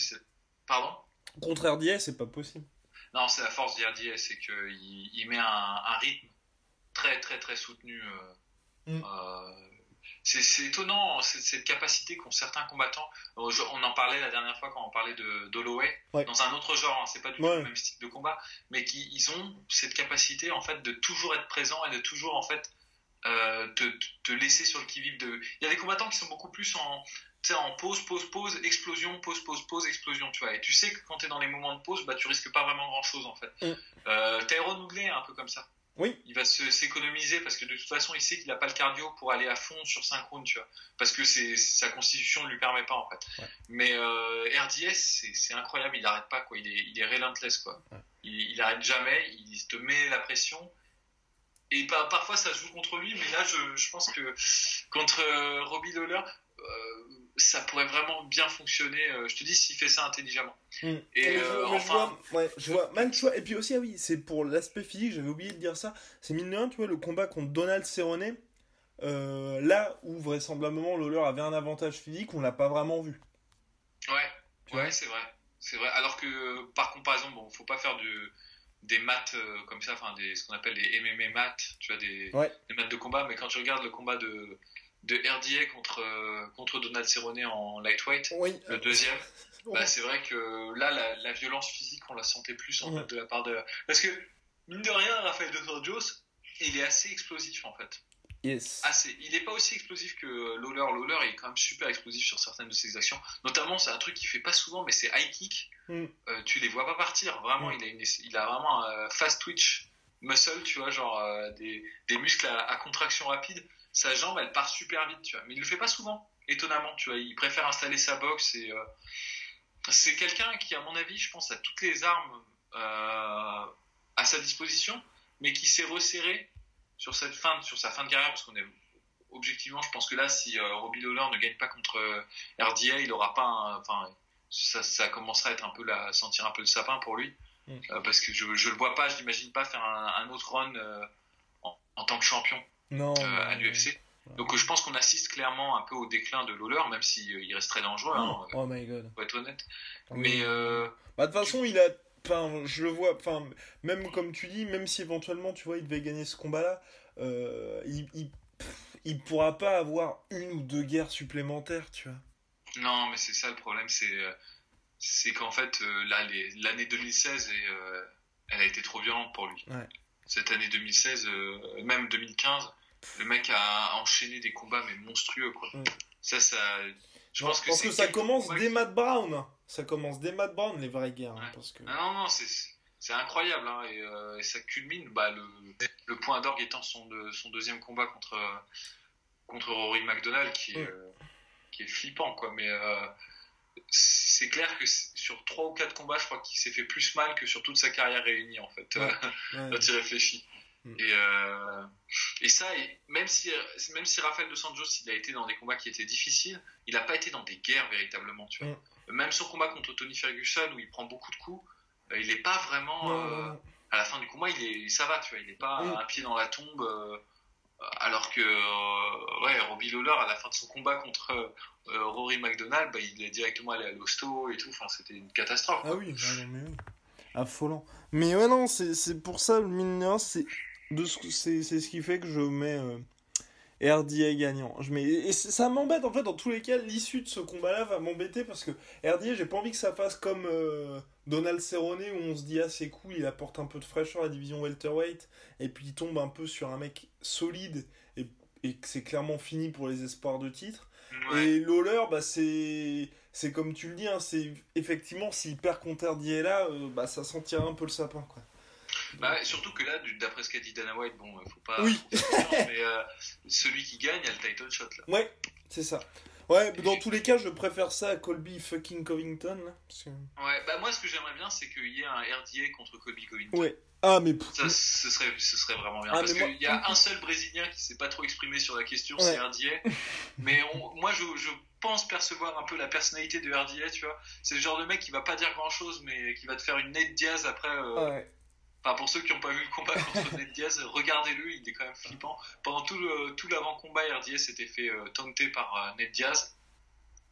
Pardon? Contre RDS, c'est pas possible. Non, c'est la force d'IRDS, c'est qu'il il met un, un rythme très très très soutenu. euh, Mm. euh, c'est étonnant cette capacité qu'ont certains combattants. Euh, On en parlait la dernière fois quand on parlait de d'Holloway Ouais. dans un autre genre. hein, c'est pas du tout Ouais. le même style de combat, mais qui ils ont cette capacité en fait de toujours être présent et de toujours en fait euh, te, te laisser sur le qui vive. De... Il y a des combattants qui sont beaucoup plus en en pause, pause, pause, explosion, pause, pause, pause, explosion, tu vois. Et tu sais que quand tu es dans les moments de pause, bah, tu risques pas vraiment grand chose, en fait. Mm. Euh, Tyrone Woodley est un peu comme ça. Oui. Il va se- s'économiser parce que de toute façon, il sait qu'il n'a pas le cardio pour aller à fond sur 5 rounds, tu vois. Parce que c'est sa constitution ne lui permet pas, en fait. Ouais. Mais euh, RDS, c'est incroyable, il n'arrête pas, quoi. Il est, il est relentless, quoi. Ouais. Il, il arrête jamais, il te met la pression. Et par- parfois, ça se joue contre lui, mais là, je, je pense que contre euh, Robbie Lawler, euh, ça pourrait vraiment bien fonctionner. euh, je te dis s'il fait ça intelligemment. Mm. Et euh, mais je enfin, vois, ouais, je vois. Et puis aussi, ah oui, c'est pour l'aspect physique, j'avais oublié de dire ça. C'est mine de rien, tu vois, le combat contre Donald Cerrone, euh, là où vraisemblablement Lawler avait un avantage physique, on l'a pas vraiment vu. ouais, Tu ouais, c'est vrai, c'est vrai. Alors que par comparaison, bon, faut pas faire du des maths euh, comme ça, enfin des ce qu'on appelle des MMA maths, tu vois, des, Ouais. des maths de combat. Mais quand tu regardes le combat de de RDA contre euh, contre Donald Cerrone en lightweight, Oui. le deuxième. Bah, c'est vrai que là, la, la violence physique, on la sentait plus en fait, de la part de. Parce que, mine de rien, Rafael Dos Anjos, il est assez explosif en fait. Yes. Assez. Il n'est pas aussi explosif que Lawler. Lawler est quand même super explosif sur certaines de ses actions. Notamment, c'est un truc qu'il fait pas souvent, mais c'est high kick. Mm. Euh, tu les vois pas partir. Vraiment, Mm. il, a une- il a vraiment un fast twitch muscle, tu vois, genre euh, des, des muscles à, à contraction rapide. Sa jambe, elle part super vite, tu vois. Mais il le fait pas souvent, étonnamment, tu vois. Il préfère installer sa boxe et. euh, c'est quelqu'un qui, à mon avis, je pense, a toutes les armes euh, à sa disposition, mais qui s'est resserré sur cette fin, sur sa fin de carrière, parce qu'on est objectivement, je pense que là, si euh, Robbie Lawler ne gagne pas contre euh, RDA, il aura pas, un- enfin, ça, ça commencera à être un peu la, sentir un peu le sapin pour lui, Mm. Euh, parce que je, je le vois pas, je l'imagine pas faire un, un autre run euh, en, en tant que champion Non. euh, à l'UFC. Donc euh, je pense qu'on assiste clairement un peu au déclin de Lawler, même s'il il reste très dangereux, hein, Oh my god. pour être honnête. Oui. Mais euh, Bah, de toute façon, il a. Enfin, je le vois. Enfin, même comme tu dis, même si éventuellement, tu vois, il devait gagner ce combat-là, euh, il, il, pff, il pourra pas avoir une ou deux guerres supplémentaires, tu vois. Non, mais c'est ça le problème, c'est euh, c'est qu'en fait, euh, là, l'année 2016, est, euh, elle a été trop violente pour lui. Ouais. Cette année 2016, euh, même 2015, le mec a enchaîné des combats mais monstrueux, quoi. Mm. Ça, ça. Je Non, pense que, ça commence dès Matt Brown. Ça commence dès Matt Brown, les vraies guerres. hein, Ouais. parce que... Non, non, c'est incroyable, hein, et, euh, et ça culmine. Bah, le, le point d'orgue étant son, de- son deuxième combat contre, contre Rory McDonald, qui, est, Mm. euh, qui est flippant, quoi. Mais euh, c'est clair que sur trois ou quatre combats, je crois qu'il s'est fait plus mal que sur toute sa carrière réunie, en fait, Ouais. Ouais. quand il réfléchit. Mm. Et, euh, et ça, et même si, même si Rafael Dos Anjos, il a été dans des combats qui étaient difficiles, il n'a pas été dans des guerres véritablement, tu vois. Même son combat contre Tony Ferguson, où il prend beaucoup de coups, euh, il n'est pas vraiment. Euh, à la fin du combat, il est, ça va, tu vois, il n'est pas Mm. un pied dans la tombe. euh, alors que, ouais, Robbie Lawler, à la fin de son combat contre Rory McDonald, bah, il est directement allé à l'hosto et tout. Enfin, c'était une catastrophe. Ah oui, mais. Affolant. Mais ouais, non, c'est pour ça, le mine c'est de c'est ce qui fait que je mets euh, RDA gagnant. Je mets, et ça m'embête, en fait, dans tous les cas, l'issue de ce combat-là va m'embêter parce que RDA, j'ai pas envie que ça fasse comme euh, Donald Cerrone où on se dit, ah, c'est cool, il apporte un peu de fraîcheur à la division welterweight et puis il tombe un peu sur un mec solide et, et que c'est clairement fini pour les espoirs de titre. Ouais. Et Lawler, bah, c'est c'est comme tu le dis, hein, c'est effectivement s'il perd contre RDA là, euh, bah, ça sentira un peu le sapin quoi. Bah, surtout que là, d'après ce qu'a dit Dana White, bon, euh, faut pas. Oui. mais euh, celui qui gagne a le title shot là. Ouais, c'est ça. Ouais, dans tous les cas, je préfère ça à Colby fucking Covington là. parce que- Ouais, bah moi, ce que j'aimerais bien, c'est qu'il y ait un RDA contre Colby Covington. Ouais. Ah mais Ça, ce serait, ce serait vraiment bien. Ah, parce moi- qu'il y a un seul Brésilien qui s'est pas trop exprimé sur la question, Ouais. c'est RDA. mais on- moi, je, je pense percevoir un peu la personnalité de RDA, tu vois. C'est le genre de mec qui va pas dire grand chose, mais qui va te faire une Nate Diaz après. euh, ouais. Enfin, pour ceux qui n'ont pas vu le combat contre Nate Diaz, regardez-le, il est quand même flippant. Pendant tout, le- tout l'avant-combat, RDA s'était fait euh, par euh, Nate Diaz.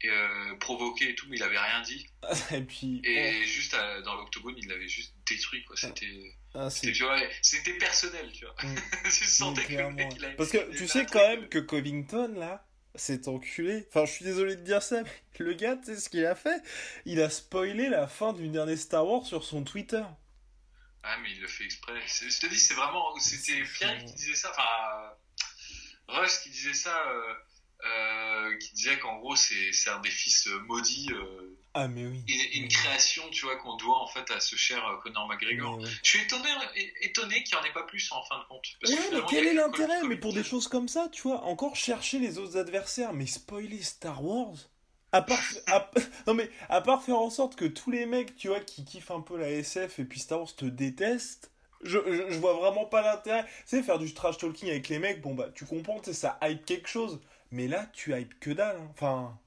Et euh, provoqué et tout, mais il avait rien dit. Et puis Et juste à- dans l'octogone, il l'avait juste détruit, quoi. C'était. ah, C'était c'est tu vois, c'était personnel, tu vois. Mm. tu sentais que le mec, il avait- Parce que tu sais quand même euh, que Covington là, cet enculé. Enfin, je suis désolé de dire ça, mais le gars, tu sais ce qu'il a fait? Il a spoilé la fin du dernier Star Wars sur son Twitter. Ah, mais il le fait exprès. Je te dis, c'est vraiment. C'était Pierre qui disait ça, enfin. Russ qui disait ça, euh, euh, qui disait qu'en gros, c'est un des fils euh, maudits, euh, Ah mais oui. une, une création, tu vois, qu'on doit en fait à ce cher Conor McGregor. Je suis étonné, qu'il n'y en ait pas plus en fin de compte. Parce que Ouais, mais quel est l'intérêt? Mais pour des choses comme ça, tu vois, encore chercher les autres adversaires, mais spoiler Star Wars? À part, non mais à part faire en sorte que tous les mecs, tu vois, qui kiffent un peu la SF et puis Star Wars te détestent, je, je, vois vraiment pas l'intérêt. Tu sais, faire du trash talking avec les mecs, bon bah tu comprends, tu ça hype quelque chose. Mais là, tu hype que dalle. hein. Enfin,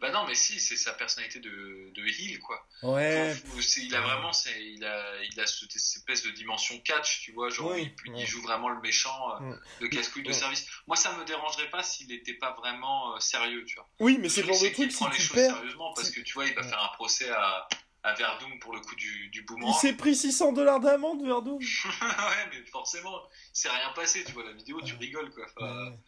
Bah non, mais si, c'est sa personnalité de, de heel, quoi. Ouais. Faut- faut- c'est- il a vraiment, il a, il a cette espèce de dimension catch, tu vois, genre, Oui, il, ouais. il joue vraiment le méchant, euh, Ouais. le casse-couille de service. Moi, ça me dérangerait pas s'il n'était pas vraiment euh, sérieux, tu vois. Oui, mais c'est le genre de truc, si prend les choses perds. sérieusement, parce que tu vois, il va faire un procès à, à Verdun pour le coup du, du Il boomerang. s'est pris 600 dollars d'amende, Verdun. ouais, mais forcément, c'est rien passé, tu vois, la vidéo, tu rigoles, quoi. Enfin, Ouais.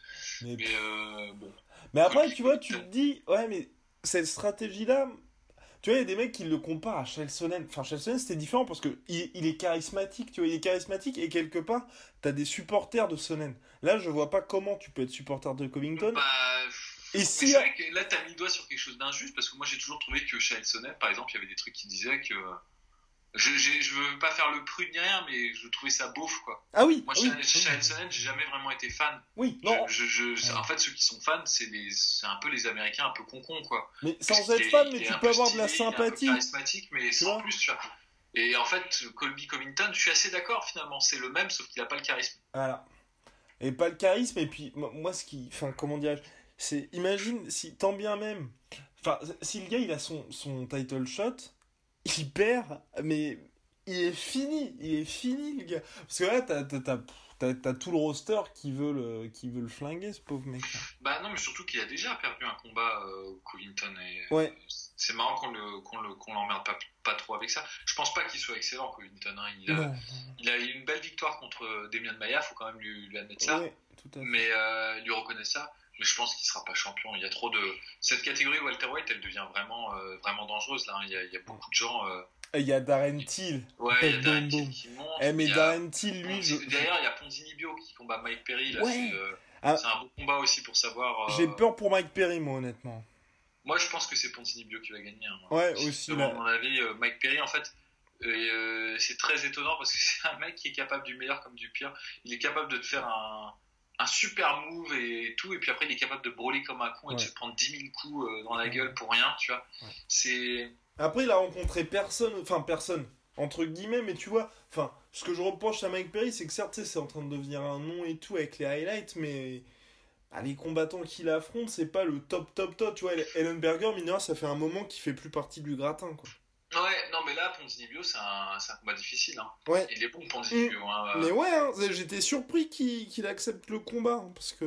Mais, Mais euh, bon. Mais après, tu vois, tu te dis, ouais, mais cette stratégie-là, tu vois, il y a des mecs qui le comparent à Chelsonen. Enfin, Chelsonen, c'était différent parce que il, il est charismatique, tu vois, il est charismatique et quelque part, t'as des supporters de Sonnen. Là, je vois pas comment tu peux être supporter de Covington. Bah, Et si- c'est vrai que là, t'as mis le doigt sur quelque chose d'injuste parce que moi, j'ai toujours trouvé que chez Sonnen, par exemple, il y avait des trucs qui disaient que. Je, je veux pas faire le prude ni rien, mais je trouvais ça beauf, quoi. Ah oui, Moi, oui, chez, chez Sonnen, j'ai jamais vraiment été fan. oui, non, je. En fait, ceux qui sont fans, c'est un peu les Américains un peu concons, quoi. mais sans être fan, mais tu peux peu avoir de la sympathie. charismatique, mais sans vois. plus, tu vois. Et en fait, Colby Covington, je suis assez d'accord finalement. C'est le même, sauf qu'il a pas le charisme. Voilà. Et pas le charisme, et puis moi, moi, ce qui. Enfin, comment dirais-je C'est. Imagine si, tant bien même. Enfin, si le gars il a son, son title shot, il perd, mais il est fini, il est fini le gars. Parce que là, t'as, t'as, t'as, t'as- tout le roster qui veut le, qui veut le flinguer, ce pauvre mec. Bah non, mais surtout qu'il a déjà perdu un combat, euh, Covington. Et, Ouais. C'est marrant qu'on le, qu'on le, qu'on l'emmerde pas, pas trop avec ça. Je pense pas qu'il soit excellent, Covington. hein. Il, a, Non. il a eu une belle victoire contre euh, Demian Maia, faut quand même lui, lui admettre ça. Ouais, tout à fait. Mais euh, lui reconnaître ça. Mais je pense qu'il sera pas champion. Il y a trop de cette catégorie welterweight, elle devient vraiment, euh, vraiment dangereuse là. hein. Il y a, il y a beaucoup de gens. euh, il y a Darren Till. Ouais, il y a Boom, Darren boom. Till qui monte. Eh, mais il y a Darren Till, lui, je. Ponzi- Derrière, il y a Ponzinibio qui combat Mike Perry. Là, Ouais. c'est, euh, Ah. c'est un beau combat aussi pour savoir. J'ai peur pour Mike Perry, moi, honnêtement. Moi, je pense que c'est Ponzinibio qui va gagner. hein. Ouais, Si aussi, là. mon avis, euh, Mike Perry, en fait, c'est très étonnant parce que c'est un mec qui est capable du meilleur comme du pire. Il est capable de te faire un, un super move et tout, et puis après, il est capable de brûler comme un con et de se prendre 10 000 coups euh, dans la gueule pour rien, tu vois. Ouais. C'est. Après, il a rencontré personne, enfin personne, entre guillemets, mais tu vois, enfin, ce que je reproche à Mike Perry, c'est que certes, c'est en train de devenir un nom et tout avec les highlights, mais ah, les combattants qu'il affronte, c'est pas le top, top, top. Tu vois, Ellenberger, mineur, ça fait un moment qu'il fait plus partie du gratin, quoi. Ouais, non, mais là, Ponzinibio, c'est un, un combat difficile. Hein. Ouais. Il est bon, Ponzinibio. Hein. Mais ouais, hein, j'étais surpris qu'il accepte le combat, hein, parce que.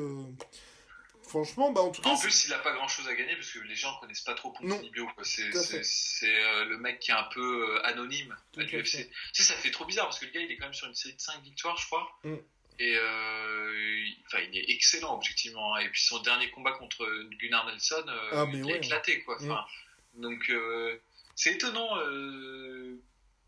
Franchement, bah en tout cas. En plus, il a pas grand chose à gagner parce que les gens connaissent pas trop Ponzinibio. quoi. C'est euh, le mec qui est un peu euh, anonyme à l'UFC. sais, ça fait trop bizarre parce que le gars, il est quand même sur une série de 5 victoires, je crois. Mm. Et euh, il- enfin, il est excellent, objectivement. Et puis son dernier combat contre Gunnar Nelson, euh, Ah, il ouais. a éclaté, quoi. Enfin, Donc, euh, c'est étonnant. euh,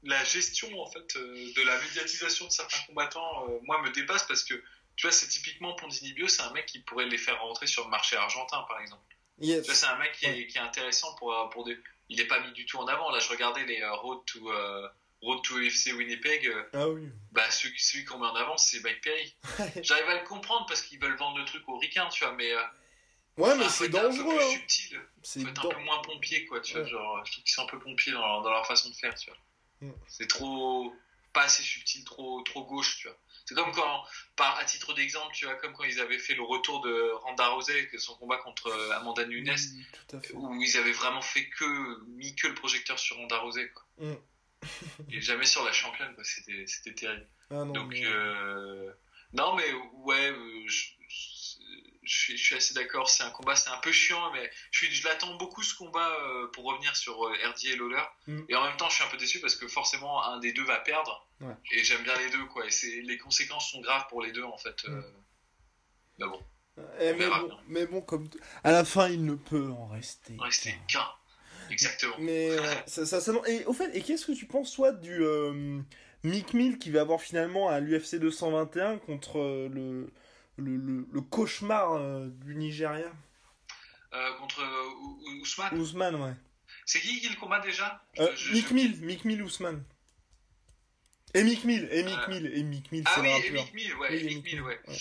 la gestion en fait euh, de la médiatisation de certains combattants, euh, moi, me dépasse parce que tu vois, c'est typiquement Ponzinibio, c'est un mec qui pourrait les faire rentrer sur le marché argentin, par exemple. Yes. Tu vois, c'est un mec qui est, qui est intéressant pour, pour des. Il n'est pas mis du tout en avant. Là, je regardais les Road to Road to UFC Winnipeg. Ah oui. bah, celui, celui qu'on met en avant, c'est Mike Perry. J'arrive à le comprendre parce qu'ils veulent vendre le truc aux ricains, tu vois, mais. euh, Ouais, mais c'est peu dangereux, hein. C'est Faut être un dan- peu moins pompier, quoi, tu vois. Genre, je trouve qu'ils sont un peu pompiers dans leur, dans leur façon de faire, tu vois. Mm. C'est trop. Pas assez subtil, trop, trop gauche, tu vois. C'est comme quand, par, à titre d'exemple, tu vois, comme quand ils avaient fait le retour de Randa que son combat contre euh, Amanda Nunes, où ils avaient vraiment fait que, mis que le projecteur sur Ronda Rousey, quoi. Mm. Et jamais sur la championne, quoi. C'était, c'était terrible. Ah non, Donc, mais- euh, non, mais ouais, euh, je, je suis, je suis assez d'accord. C'est un combat, c'est un peu chiant, mais je, suis, je l'attends beaucoup ce combat euh, pour revenir sur euh, RDA et Lawler. Mm. Et en même temps, je suis un peu déçu parce que forcément, un des deux va perdre. Ouais. Et j'aime bien les deux, quoi. Et c'est, les conséquences sont graves pour les deux, en fait. euh. Mais bon, Eh, mais, bon, mais bon, comme à la fin, il ne peut en rester. restez qu'un. Exactement. Mais ça, ça, ça- et au fait, et qu'est-ce que tu penses toi du euh, Mick Mill qui va avoir finalement à l'UFC 221 contre le, le, le, le cauchemar euh, du Nigeria Euh, contre euh, Ou- Ou- Ousmane. Ousmane, ouais. C'est qui qui le combat déjà? Euh, Je- je- Mick je- Mill, Mick Mill Ousmane. Et Mick Mill, et Mick Euh, Mill, et Mick Mill, Ah c'est oui, le et rappeur. Mick Mill, ouais, Oui, et et Mick Mick Mill, Mill, ouais. ouais.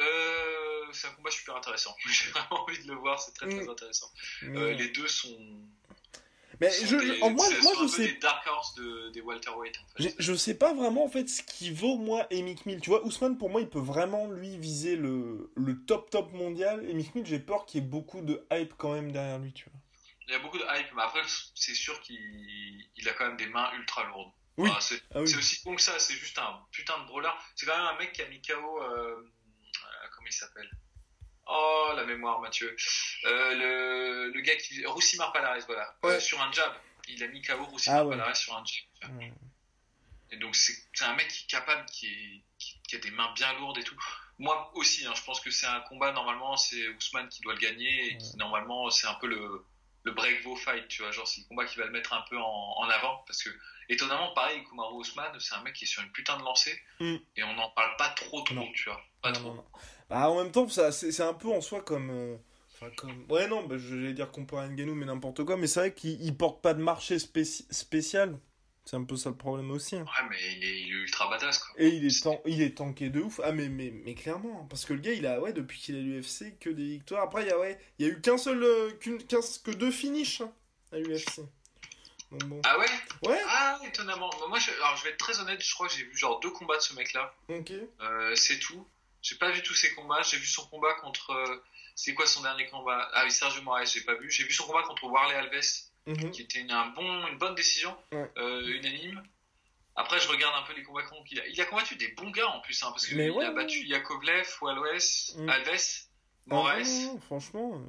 Euh, c'est un combat super intéressant. J'ai vraiment envie de le voir, c'est très très Mm. intéressant. Euh, les deux sont. Mais je, des- en- moi, je sais des dark horse de, des welterweight en fait. J'ai- Je sais pas vraiment en fait ce qui vaut moi et Mick Mill. Tu vois, Ousmane pour moi il peut vraiment lui viser le, le top top mondial et Mick Mill j'ai peur qu'il y ait beaucoup de hype quand même derrière lui, tu vois. il y a beaucoup de hype, mais après, c'est sûr qu'il il a quand même des mains ultra lourdes. Oui. Enfin, c'est Ah oui. c'est aussi con que ça, c'est juste un putain de brawler. C'est quand même un mec qui a mis KO. Euh, euh, comment il s'appelle? Oh, la mémoire, Mathieu. Euh, le, le gars qui. Roussimar Palares, voilà. Ouais. Euh, sur un jab. Il a mis KO Roussimar Ah ouais. Sur un jab. Ouais. Et donc, c'est un mec qui est capable, qui, est, qui, qui a des mains bien lourdes et tout. Moi aussi, hein, je pense que c'est un combat, normalement, c'est Ousmane qui doit le gagner. Et qui, normalement, c'est un peu le, le break-vo fight, tu vois. Genre, c'est le combat qui va le mettre un peu en, en avant. Parce que, étonnamment, pareil, Kumaru Ousmane, c'est un mec qui est sur une putain de lancée. Mm. Et on n'en parle pas trop, trop, Non. tu vois. Pas Non, trop. non. Bah, en même temps, ça, c'est c'est un peu en soi comme. euh, Enfin, comme. Ouais, non, bah, j'allais dire comparé à mais n'importe quoi. Mais c'est vrai qu'il il porte pas de marché spéci- spécial. C'est un peu ça le problème aussi. hein. Ouais, mais il est, il est ultra badass, quoi. Et il est, tan- il est tanké de ouf. Ah, mais, mais, mais clairement. hein, Parce que le gars, il a, ouais, depuis qu'il est à l'UFC, que des victoires. Après, il y a, ouais, il y a eu qu'un seul. euh, que deux finishes hein, à l'UFC. Donc bon. Ah ouais? Ouais, Ah, étonnamment. Moi, je, alors, je vais être très honnête, je crois que j'ai vu genre deux combats de ce mec-là. ok. Euh, c'est tout. J'ai pas vu tous ses combats. J'ai vu son combat contre. euh, c'est quoi son dernier combat? Ah oui, Sergio Moraes, j'ai pas vu. J'ai vu son combat contre Warley Alves, Mhm. qui était une, un bon, une bonne décision, Ouais. euh, unanime. Après, je regarde un peu les combats qu'il a. Il a combattu des bons gars en plus, hein, parce qu'il ouais, a ouais, battu Yakovlev, Walwes, Mm. Alves, Ah, Moraes. non, non, franchement.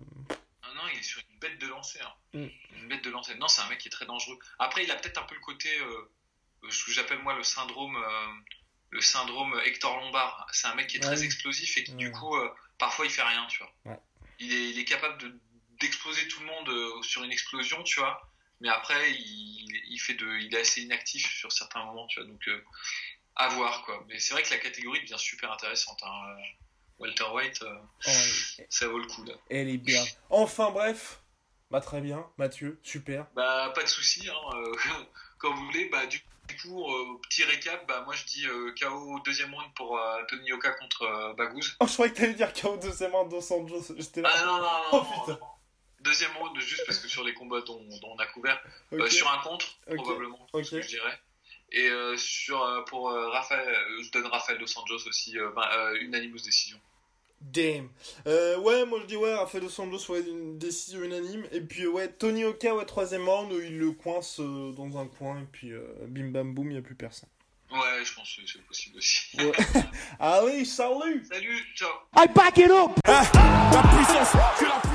Ah non, il est sur une bête de lancer. hein. Mm. Une bête de lancer. Non, c'est un mec qui est très dangereux. Après, il a peut-être un peu le côté, euh, ce que j'appelle moi le syndrome, euh, le syndrome Hector Lombard. C'est un mec qui est très Ouais. explosif et qui du coup, euh, parfois, il fait rien, tu vois. Ouais. Il, est, il est capable de d'exploser tout le monde euh, sur une explosion, tu vois. Mais après, il, il fait de, il est assez inactif sur certains moments, tu vois. Donc, euh, à voir quoi. Mais c'est vrai que la catégorie devient super intéressante. Hein. Oh, elle- ça vaut le coup là. elle est bien. Enfin, bref. Bah, très bien. Mathieu, super. Bah, pas de souci, hein, quand vous voulez. Bah, du coup, euh, petit récap, bah, moi je dis euh, KO deuxième round pour euh, Tony Yoka contre euh, Baghouz. Oh, je croyais que t'allais dire KO deuxième round Dos Anjos. J'étais là. Ah non, non, non, Oh, non, non. Deuxième round, juste parce que sur les combats dont, dont on a couvert, sur un contre, probablement, ce que je dirais. Et sur, pour Raphaël, je donne Raphaël Dos Anjos aussi, euh, unanimous décision. Damn. Euh, ouais, moi je dis ouais, Rafael Dos Anjos, ouais, une décision unanime. Et puis ouais, Tony Oka, ouais, troisième round, où il le coince euh, dans un coin, et puis euh, bim bam boum, il a plus personne. Ouais, je pense que c'est possible aussi. Ouais. Allez, salut Salut, ciao I back it up. La puissance, que la puissance.